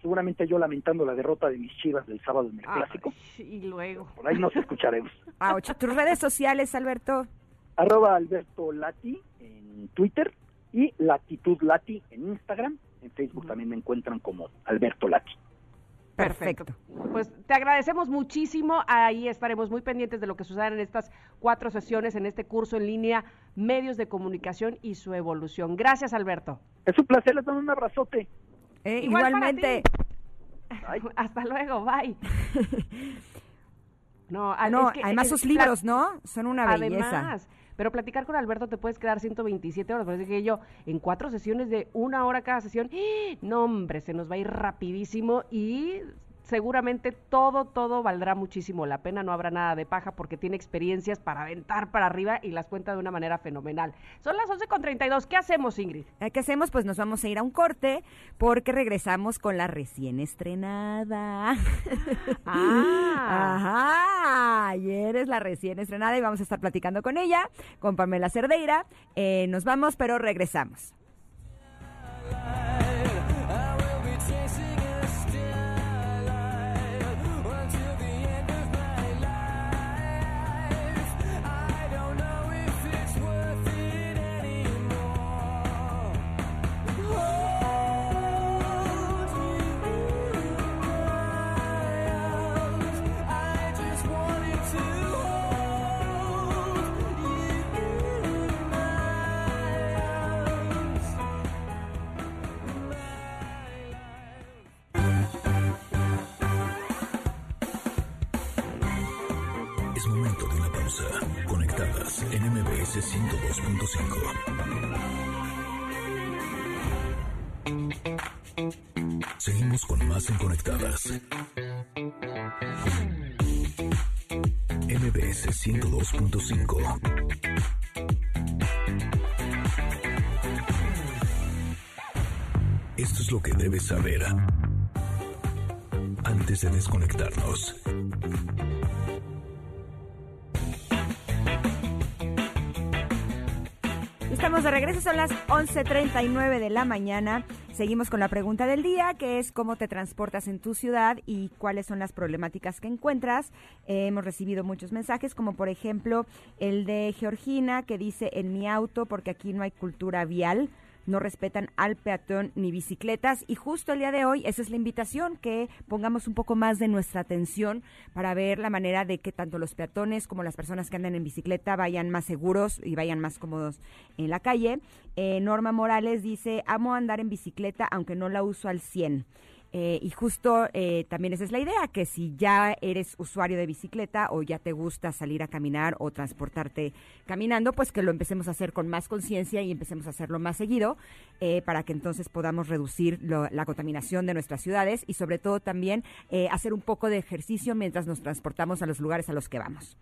seguramente yo lamentando la derrota de mis chivas del sábado en el clásico. Y luego. Por ahí nos escucharemos. Ouch. Tus redes sociales, Alberto. Arroba Alberto Lati en Twitter y Latitud Lati en Instagram. En Facebook también me encuentran como Alberto Lati. Perfecto. Pues te agradecemos muchísimo. Ahí estaremos muy pendientes de lo que suceda en estas cuatro sesiones, en este curso en línea, medios de comunicación y su evolución. Gracias, Alberto. Es un placer, les doy un abrazote. Eh, Igual igualmente. Hasta luego, bye. No, No, es que- además es- sus libros, ¿no? Son una belleza. Pero platicar con Alberto te puedes quedar 127 horas, pero dije yo, en cuatro sesiones de una hora cada sesión, ¡eh! no hombre, se nos va a ir rapidísimo y seguramente todo, todo valdrá muchísimo la pena, no habrá nada de paja porque tiene experiencias para aventar para arriba y las cuenta de una manera fenomenal. Son las 11.32, ¿qué hacemos Ingrid? Eh, ¿Qué hacemos? Pues nos vamos a ir a un corte porque regresamos con la recién estrenada. Ah, Ajá, ayer es la recién estrenada y vamos a estar platicando con ella, con Pamela Cerdeira. Eh, nos vamos, pero regresamos. 102.5. Seguimos con más en Conectadas. MBS 102.5. Esto es lo que debes saber antes de desconectarnos. Estamos de regreso, son las 11.39 de la mañana. Seguimos con la pregunta del día, que es cómo te transportas en tu ciudad y cuáles son las problemáticas que encuentras. Eh, hemos recibido muchos mensajes, como por ejemplo el de Georgina, que dice en mi auto, porque aquí no hay cultura vial no respetan al peatón ni bicicletas y justo el día de hoy esa es la invitación que pongamos un poco más de nuestra atención para ver la manera de que tanto los peatones como las personas que andan en bicicleta vayan más seguros y vayan más cómodos en la calle. Eh, Norma Morales dice, amo andar en bicicleta aunque no la uso al 100. Eh, y justo eh, también esa es la idea, que si ya eres usuario de bicicleta o ya te gusta salir a caminar o transportarte caminando, pues que lo empecemos a hacer con más conciencia y empecemos a hacerlo más seguido eh, para que entonces podamos reducir lo- la contaminación de nuestras ciudades y sobre todo también eh, hacer un poco de ejercicio mientras nos transportamos a los lugares a los que vamos.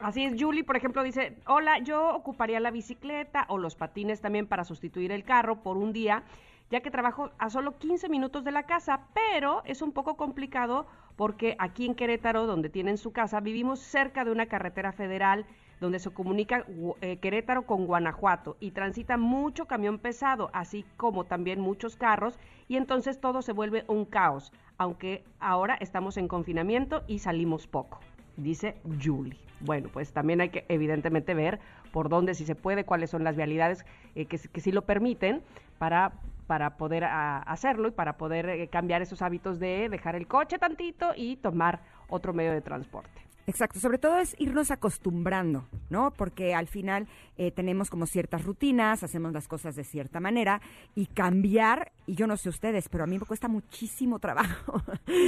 Así es, Julie, por ejemplo, dice, hola, yo ocuparía la bicicleta o los patines también para sustituir el carro por un día, ya que trabajo a solo 15 minutos de la casa, pero es un poco complicado porque aquí en Querétaro, donde tienen su casa, vivimos cerca de una carretera federal donde se comunica eh, Querétaro con Guanajuato y transita mucho camión pesado, así como también muchos carros, y entonces todo se vuelve un caos, aunque ahora estamos en confinamiento y salimos poco dice Julie. Bueno, pues también hay que evidentemente ver por dónde si se puede, cuáles son las vialidades eh, que, que sí lo permiten para, para poder ah, hacerlo y para poder eh, cambiar esos hábitos de dejar el coche tantito y tomar otro medio de transporte. Exacto, sobre todo es irnos acostumbrando, ¿no? Porque al final eh, tenemos como ciertas rutinas, hacemos las cosas de cierta manera y cambiar, y yo no sé ustedes, pero a mí me cuesta muchísimo trabajo.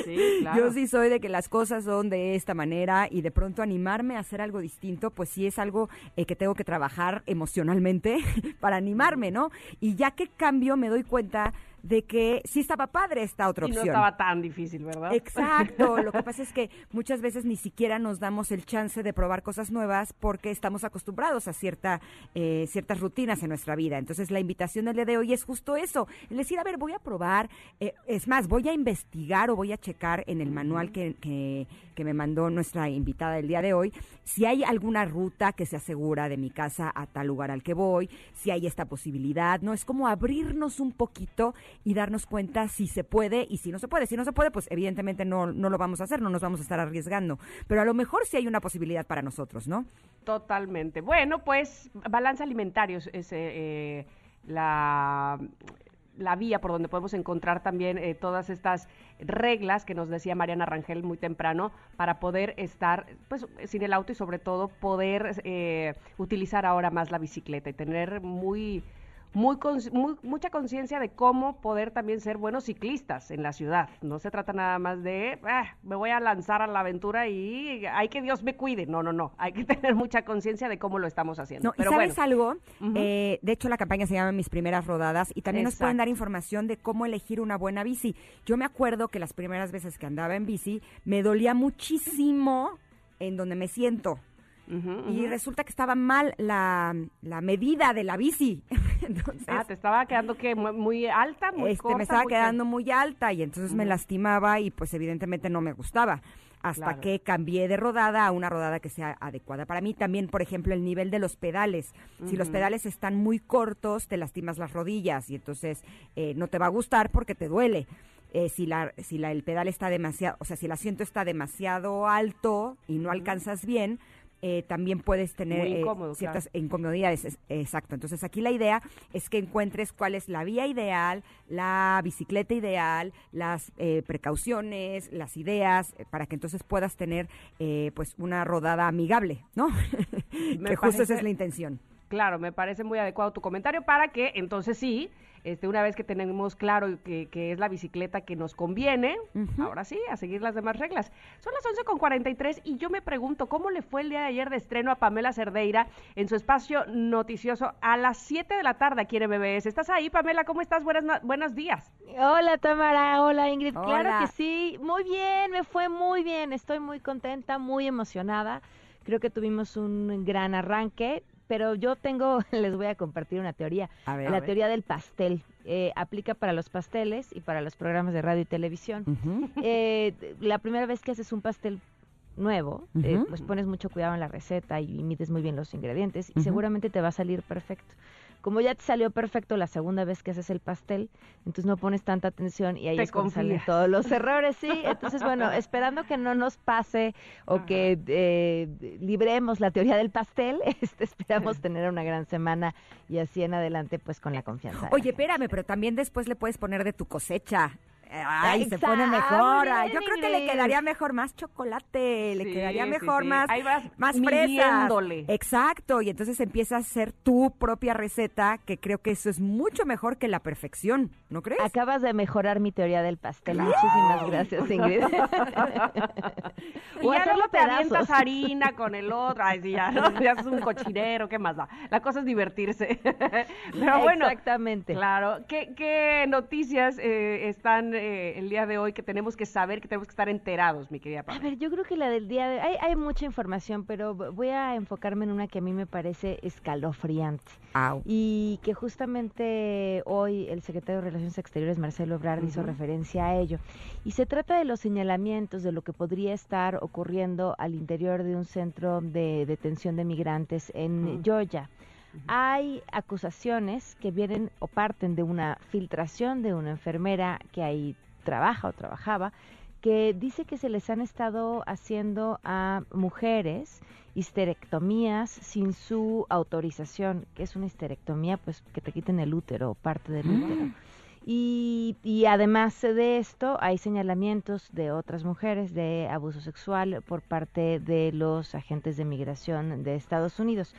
Sí, claro. Yo sí soy de que las cosas son de esta manera y de pronto animarme a hacer algo distinto, pues sí es algo eh, que tengo que trabajar emocionalmente para animarme, ¿no? Y ya que cambio me doy cuenta de que sí estaba padre esta otra Y no opción. estaba tan difícil, ¿verdad? Exacto, lo que pasa es que muchas veces ni siquiera nos damos el chance de probar cosas nuevas porque estamos acostumbrados a cierta, eh, ciertas rutinas en nuestra vida. Entonces la invitación del día de hoy es justo eso, el decir, a ver, voy a probar, eh, es más, voy a investigar o voy a checar en el manual que, que, que me mandó nuestra invitada del día de hoy, si hay alguna ruta que se asegura de mi casa a tal lugar al que voy, si hay esta posibilidad, ¿no? Es como abrirnos un poquito y darnos cuenta si se puede y si no se puede. Si no se puede, pues evidentemente no, no lo vamos a hacer, no nos vamos a estar arriesgando. Pero a lo mejor sí hay una posibilidad para nosotros, ¿no? Totalmente. Bueno, pues balance alimentario es eh, eh, la, la vía por donde podemos encontrar también eh, todas estas reglas que nos decía Mariana Rangel muy temprano para poder estar pues sin el auto y sobre todo poder eh, utilizar ahora más la bicicleta y tener muy muy, muy- mucha conciencia de cómo poder también ser buenos ciclistas en la ciudad. No se trata nada más de, "Ah, me voy a lanzar a la aventura y hay que Dios me cuide. No, no, no. Hay que tener mucha conciencia de cómo lo estamos haciendo. No, y Pero sabes bueno, algo. Eh, de hecho la campaña se llama Mis primeras rodadas y también nos pueden dar información de cómo elegir una buena bici. Yo me acuerdo que las primeras veces que andaba en bici me dolía muchísimo en donde me siento. Y resulta que estaba mal la, la medida de la bici. Entonces, Ah, te estaba quedando que muy, muy alta, muy este, corta, me estaba muy- quedando muy alta y entonces me lastimaba y pues evidentemente no me gustaba. Hasta Claro. que cambié de rodada a una rodada que sea adecuada para mí. También, por ejemplo, el nivel de los pedales. Si los pedales están muy cortos, te lastimas las rodillas y entonces eh, no te va a gustar porque te duele. Eh, si la, si la, el pedal está demasiado, o sea, si el asiento está demasiado alto y no alcanzas bien, eh, también puedes tener eh, ciertas incomodidades. es- exacto. Entonces aquí la idea es que encuentres cuál es la vía ideal, la bicicleta ideal, las eh, precauciones, las ideas, eh, para que entonces puedas tener eh, pues una rodada amigable, ¿no? Me que justo esa es la intención. Claro, me parece muy adecuado tu comentario para que entonces sí, este, una vez que tenemos claro que, que es la bicicleta que nos conviene, ahora sí, a seguir las demás reglas. Son las 11 con 43 y yo me pregunto cómo le fue el día de ayer de estreno a Pamela Cerdeira en su espacio noticioso a las 7 de la tarde aquí en MBS. ¿Estás ahí, Pamela? ¿Cómo estás? Buenas, na- buenos días. Hola Tamara, hola Ingrid, Hola. claro que sí, muy bien, me fue muy bien, estoy muy contenta, muy emocionada, creo que tuvimos un gran arranque, pero yo tengo, les voy a compartir una teoría, A ver. la teoría del pastel, eh, aplica para los pasteles y para los programas de radio y televisión. Eh, la primera vez que haces un pastel nuevo, eh, pues pones mucho cuidado en la receta y mides muy bien los ingredientes y seguramente te va a salir perfecto. Como ya te salió perfecto la segunda vez que haces el pastel, entonces no pones tanta atención y ahí Te es cuando salen todos los errores, sí. Entonces, bueno, esperando que no nos pase o Ajá. que eh, libremos la teoría del pastel, este, esperamos tener una gran semana y así en adelante, pues con la confianza. Oye, espérame, pero también después le puedes poner de tu cosecha. Ay, se pone mejor. Ay, yo creo que le quedaría mejor más chocolate, le Sí, quedaría sí, mejor sí. más, Ahí vas más fresas. Exacto, y entonces empiezas a hacer tu propia receta, que creo que eso es mucho mejor que la perfección. ¿no crees? Acabas de mejorar mi teoría del pastel. Muchísimas gracias, Ingrid. Y ya luego te avientas harina con el otro. Ay, sí, ya, ¿no? ya es un cochinero, ¿qué más da? La cosa es divertirse. Pero bueno. Exactamente. Claro. ¿Qué, qué noticias eh, están eh, el día de hoy que tenemos que saber, que tenemos que estar enterados, mi querida A Pamela? ver, yo creo que la del día de hay, hay mucha información, pero voy a enfocarme en una que a mí me parece escalofriante. Au. Y que justamente hoy el secretario de Relaciones Exteriores, Marcelo Ebrard, hizo referencia a ello. Y se trata de los señalamientos de lo que podría estar ocurriendo al interior de un centro de detención de migrantes en Ujú. Georgia. Hay acusaciones que vienen o parten de una filtración de una enfermera que ahí trabaja o trabajaba, que dice que se les han estado haciendo a mujeres histerectomías sin su autorización, que es una histerectomía, pues que te quiten el útero o parte del útero. Y, y además de esto, hay señalamientos de otras mujeres de abuso sexual por parte de los agentes de migración de Estados Unidos.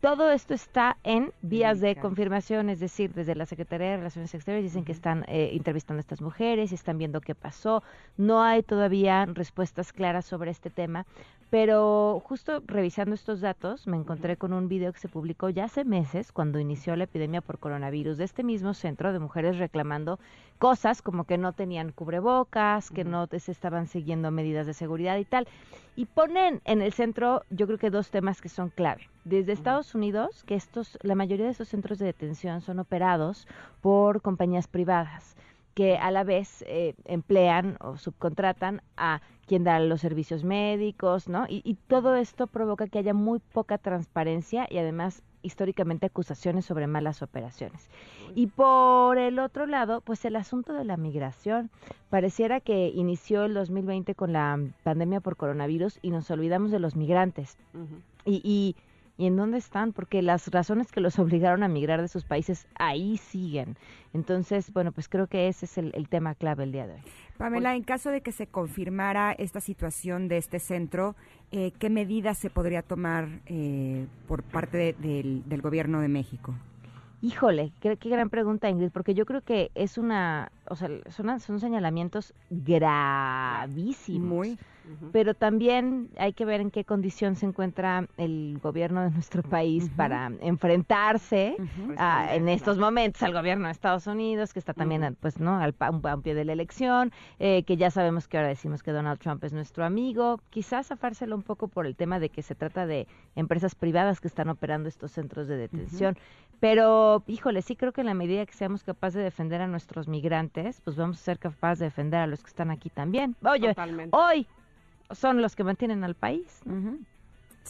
Todo esto está en vías de confirmación, es decir, desde la Secretaría de Relaciones Exteriores dicen que están eh, entrevistando a estas mujeres y están viendo qué pasó. No hay todavía respuestas claras sobre este tema, pero justo revisando estos datos me encontré con un video que se publicó ya hace meses cuando inició la epidemia por coronavirus de este mismo centro de mujeres reclamando cosas como que no tenían cubrebocas, que no se estaban siguiendo medidas de seguridad y tal. Y ponen en el centro, yo creo que dos temas que son clave. Desde Estados Unidos, que estos, la mayoría de estos centros de detención son operados por compañías privadas que a la vez eh, emplean o subcontratan a quien da los servicios médicos, ¿no? Y, y todo esto provoca que haya muy poca transparencia y además históricamente acusaciones sobre malas operaciones. Y por el otro lado, pues el asunto de la migración. Pareciera que inició el 2020 con la pandemia por coronavirus y nos olvidamos de los migrantes. Y, y, ¿Y en dónde están? Porque las razones que los obligaron a migrar de sus países ahí siguen. Entonces, bueno, pues creo que ese es el, el tema clave el día de hoy. Pamela, en caso de que se confirmara esta situación de este centro, eh, ¿qué medidas se podría tomar eh, por parte de- del, del gobierno de México? Híjole, qué, qué gran pregunta, Ingrid, porque yo creo que es una, o sea, son, son señalamientos gravísimos. Muy. Pero también hay que ver en qué condición se encuentra el gobierno de nuestro país para enfrentarse a- en estos momentos al gobierno de Estados Unidos, que está también, pues, ¿no? Al, un- a un pie de la elección, eh, que ya sabemos que ahora decimos que Donald Trump es nuestro amigo. Quizás zafárselo un poco por el tema de que se trata de empresas privadas que están operando estos centros de detención. Pero, híjole, sí creo que en la medida que seamos capaces de defender a nuestros migrantes, pues vamos a ser capaces de defender a los que están aquí también. Oye, Totalmente. hoy son los que mantienen al país. ¿no? Ujú.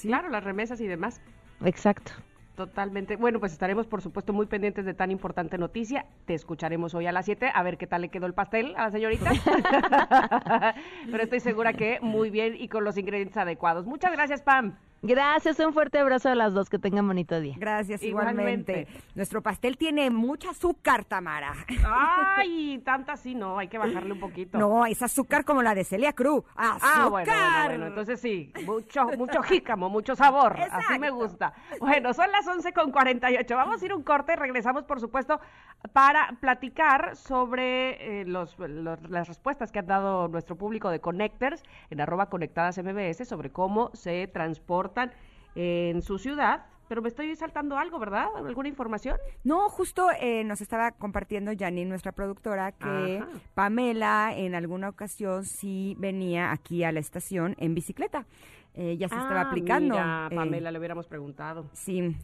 Claro, las remesas y demás. Exacto. Totalmente. Bueno, pues estaremos, por supuesto, muy pendientes de tan importante noticia. Te escucharemos hoy a las 7 a ver qué tal le quedó el pastel a la señorita. Pero estoy segura que muy bien y con los ingredientes adecuados. Muchas gracias, Pam. Gracias, un fuerte abrazo a las dos, que tengan bonito día. Gracias, Igualmente. igualmente. Nuestro pastel tiene mucha azúcar, Tamara. Ay, tanta sí, no, hay que bajarle un poquito. No, es azúcar como la de Celia Cruz. ¡Azúcar! Ah, bueno, bueno, bueno, entonces sí, mucho, mucho jícamo, mucho sabor, así me gusta. Bueno, son las 11 con 48, vamos a ir un corte, regresamos por supuesto para platicar sobre eh, los, los- las respuestas que han dado nuestro público de Connectors en arroba conectadas MBS sobre cómo se transportan en su ciudad, pero me estoy saltando algo, ¿verdad? ¿Alguna información? No, justo eh, nos estaba compartiendo Janine, nuestra productora, que Ajá. Pamela en alguna ocasión sí venía aquí a la estación en bicicleta. Eh, ya se estaba Ah, aplicando. Mira, eh, Pamela, le hubiéramos preguntado. sí.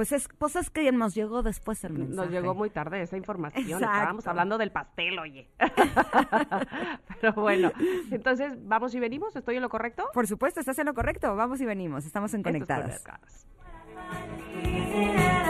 Pues es, pues es que nos llegó después el mensaje. Nos llegó muy tarde esa información. Exacto. Estábamos hablando del pastel, oye. Pero bueno, entonces, ¿vamos y venimos? ¿Estoy en lo correcto? Por supuesto, estás en lo correcto. Vamos y venimos. Estamos en Esto es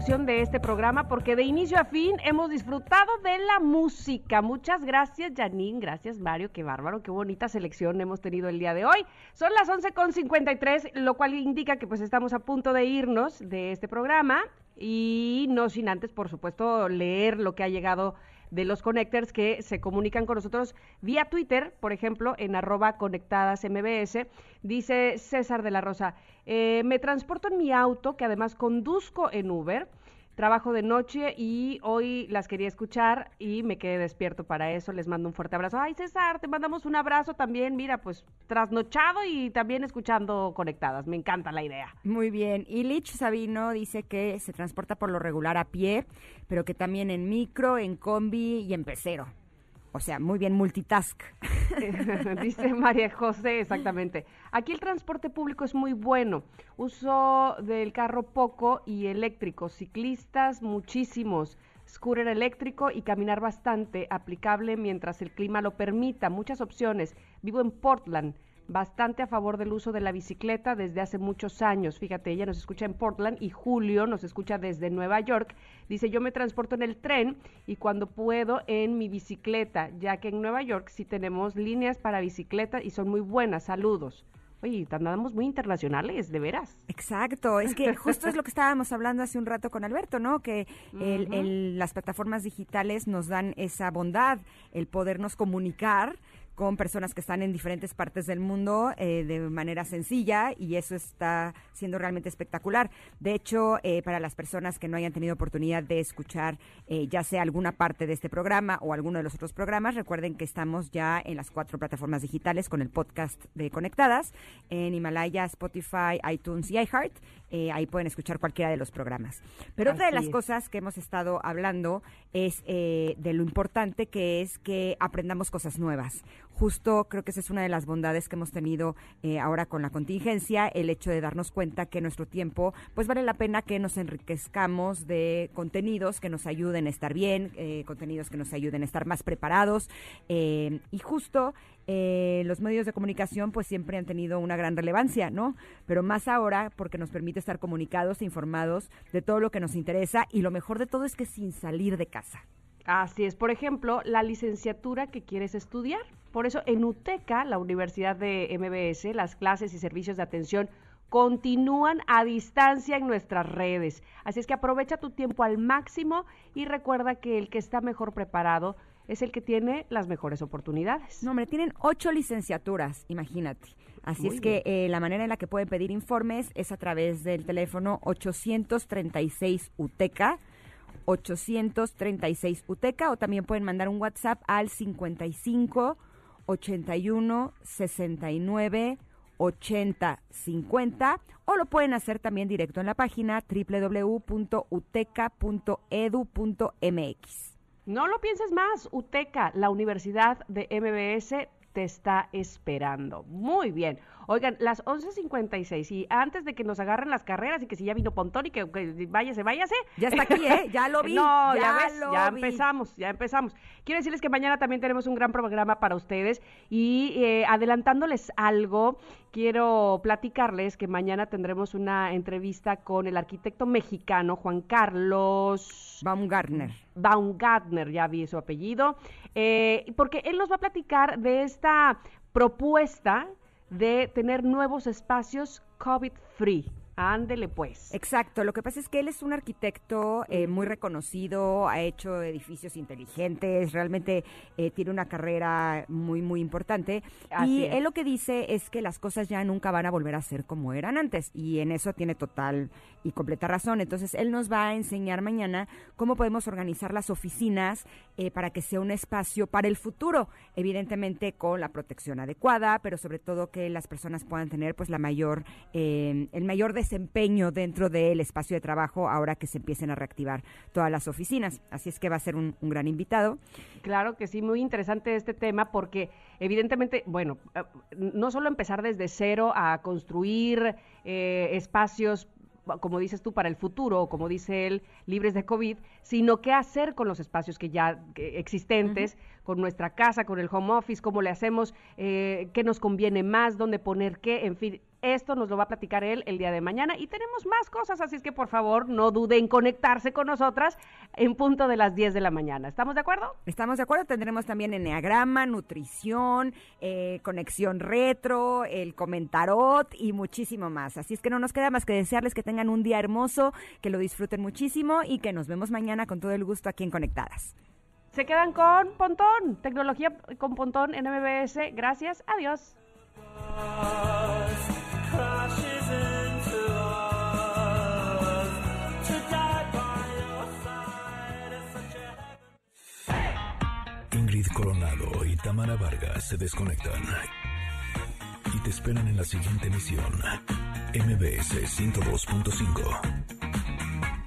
De este programa porque de inicio a fin hemos disfrutado de la música. Muchas gracias, Janine. Gracias, Mario. Qué bárbaro, qué bonita selección hemos tenido el día de hoy. Son las 11.53, lo cual indica que pues estamos a punto de irnos de este programa y no sin antes, por supuesto, leer lo que ha llegado de los connectors que se comunican con nosotros vía Twitter, por ejemplo, en arroba conectadas MBS. Dice César de la Rosa, eh, me transporto en mi auto, que además conduzco en Uber. Trabajo de noche y hoy las quería escuchar y me quedé despierto para eso. Les mando un fuerte abrazo. Ay, César, te mandamos un abrazo también. Mira, pues trasnochado y también escuchando conectadas. Me encanta la idea. Muy bien. Y Lich Sabino dice que se transporta por lo regular a pie, pero que también en micro, en combi y en pecero. O sea, muy bien multitask. Dice María José, exactamente. Aquí el transporte público es muy bueno. Uso del carro poco y eléctrico. Ciclistas, muchísimos. Scooter eléctrico y caminar bastante, aplicable mientras el clima lo permita. Muchas opciones. Vivo en Portland. Bastante a favor del uso de la bicicleta desde hace muchos años. Fíjate, ella nos escucha en Portland y Julio nos escucha desde Nueva York. Dice, yo me transporto en el tren y cuando puedo en mi bicicleta, ya que en Nueva York sí tenemos líneas para bicicleta y son muy buenas. Saludos. Oye, andamos muy internacionales, de veras. Exacto, es que justo es lo que estábamos hablando hace un rato con Alberto, ¿no? Que el- el- las plataformas digitales nos dan esa bondad, el podernos comunicar con personas que están en diferentes partes del mundo eh, de manera sencilla y eso está siendo realmente espectacular. De hecho, eh, para las personas que no hayan tenido oportunidad de escuchar eh, ya sea alguna parte de este programa o alguno de los otros programas, recuerden que estamos ya en las cuatro plataformas digitales con el podcast de Conectadas, en Himalaya, Spotify, iTunes y iHeart. Eh, ahí pueden escuchar cualquiera de los programas. Pero otra de las es. cosas que hemos estado hablando es eh, de lo importante que es que aprendamos cosas nuevas. Justo creo que esa es una de las bondades que hemos tenido eh, ahora con la contingencia, el hecho de darnos cuenta que nuestro tiempo, pues vale la pena que nos enriquezcamos de contenidos que nos ayuden a estar bien, eh, contenidos que nos ayuden a estar más preparados. eh, y justo eh, los medios de comunicación pues siempre han tenido una gran relevancia, ¿no? Pero más ahora porque nos permite estar comunicados e informados de todo lo que nos interesa y lo mejor de todo es que sin salir de casa. Así es, por ejemplo, la licenciatura que quieres estudiar. Por eso en UTECA, la Universidad de MBS, las clases y servicios de atención continúan a distancia en nuestras redes. Así es que aprovecha tu tiempo al máximo y recuerda que el que está mejor preparado es el que tiene las mejores oportunidades. No, hombre, tienen ocho licenciaturas, imagínate. Así Muy es que eh, la manera en la que pueden pedir informes es a través del teléfono 836 UTECA, 836 UTECA, o también pueden mandar un WhatsApp al 55 81 69 80 50 o lo pueden hacer también directo en la página www.uteca.edu.mx. No lo pienses más, UTECA, la Universidad de MBS te está esperando. Muy bien. Oigan, las 11.56 y antes de que nos agarren las carreras y que si ya vino Pontón y que, que váyase, váyase. Ya está aquí, ¿eh? Ya lo vi, No, ya, ya ves, ya vi. empezamos, ya empezamos. Quiero decirles que mañana también tenemos un gran programa para ustedes y eh, adelantándoles algo, quiero platicarles que mañana tendremos una entrevista con el arquitecto mexicano Juan Carlos Baumgartner. Baumgartner, ya vi su apellido, eh, porque él nos va a platicar de esta propuesta de tener nuevos espacios COVID-free. Ándele pues. Exacto, lo que pasa es que él es un arquitecto eh, muy reconocido, ha hecho edificios inteligentes, realmente eh, tiene una carrera muy, muy importante. Así y es. él lo que dice es que las cosas ya nunca van a volver a ser como eran antes, y en eso tiene total y completa razón. Entonces, él nos va a enseñar mañana cómo podemos organizar las oficinas eh, para que sea un espacio para el futuro, evidentemente con la protección adecuada, pero sobre todo que las personas puedan tener pues la mayor, eh, el mayor desempeño dentro del espacio de trabajo ahora que se empiecen a reactivar todas las oficinas. Así es que va a ser un, gran invitado. Claro que sí, muy interesante este tema porque evidentemente, bueno, eh, no solo empezar desde cero a construir eh, espacios como dices tú, para el futuro, o como dice él, libres de COVID, sino qué hacer con los espacios que ya existentes, con nuestra casa, con el home office, cómo le hacemos, eh, qué nos conviene más, dónde poner qué, en fin, esto nos lo va a platicar él el día de mañana y tenemos más cosas, así es que por favor no dude en conectarse con nosotras en punto de las 10 de la mañana. ¿Estamos de acuerdo? Estamos de acuerdo, tendremos también enneagrama, nutrición, eh, conexión retro, el comentarot y muchísimo más. Así es que no nos queda más que desearles que tengan un día hermoso, que lo disfruten muchísimo y que nos vemos mañana con todo el gusto aquí en Conectadas. Se quedan con Pontón, tecnología con Pontón en MBS. Gracias, adiós. Ingrid Coronado y Tamara Vargas se desconectan y te esperan en la siguiente emisión. MBS 102.5.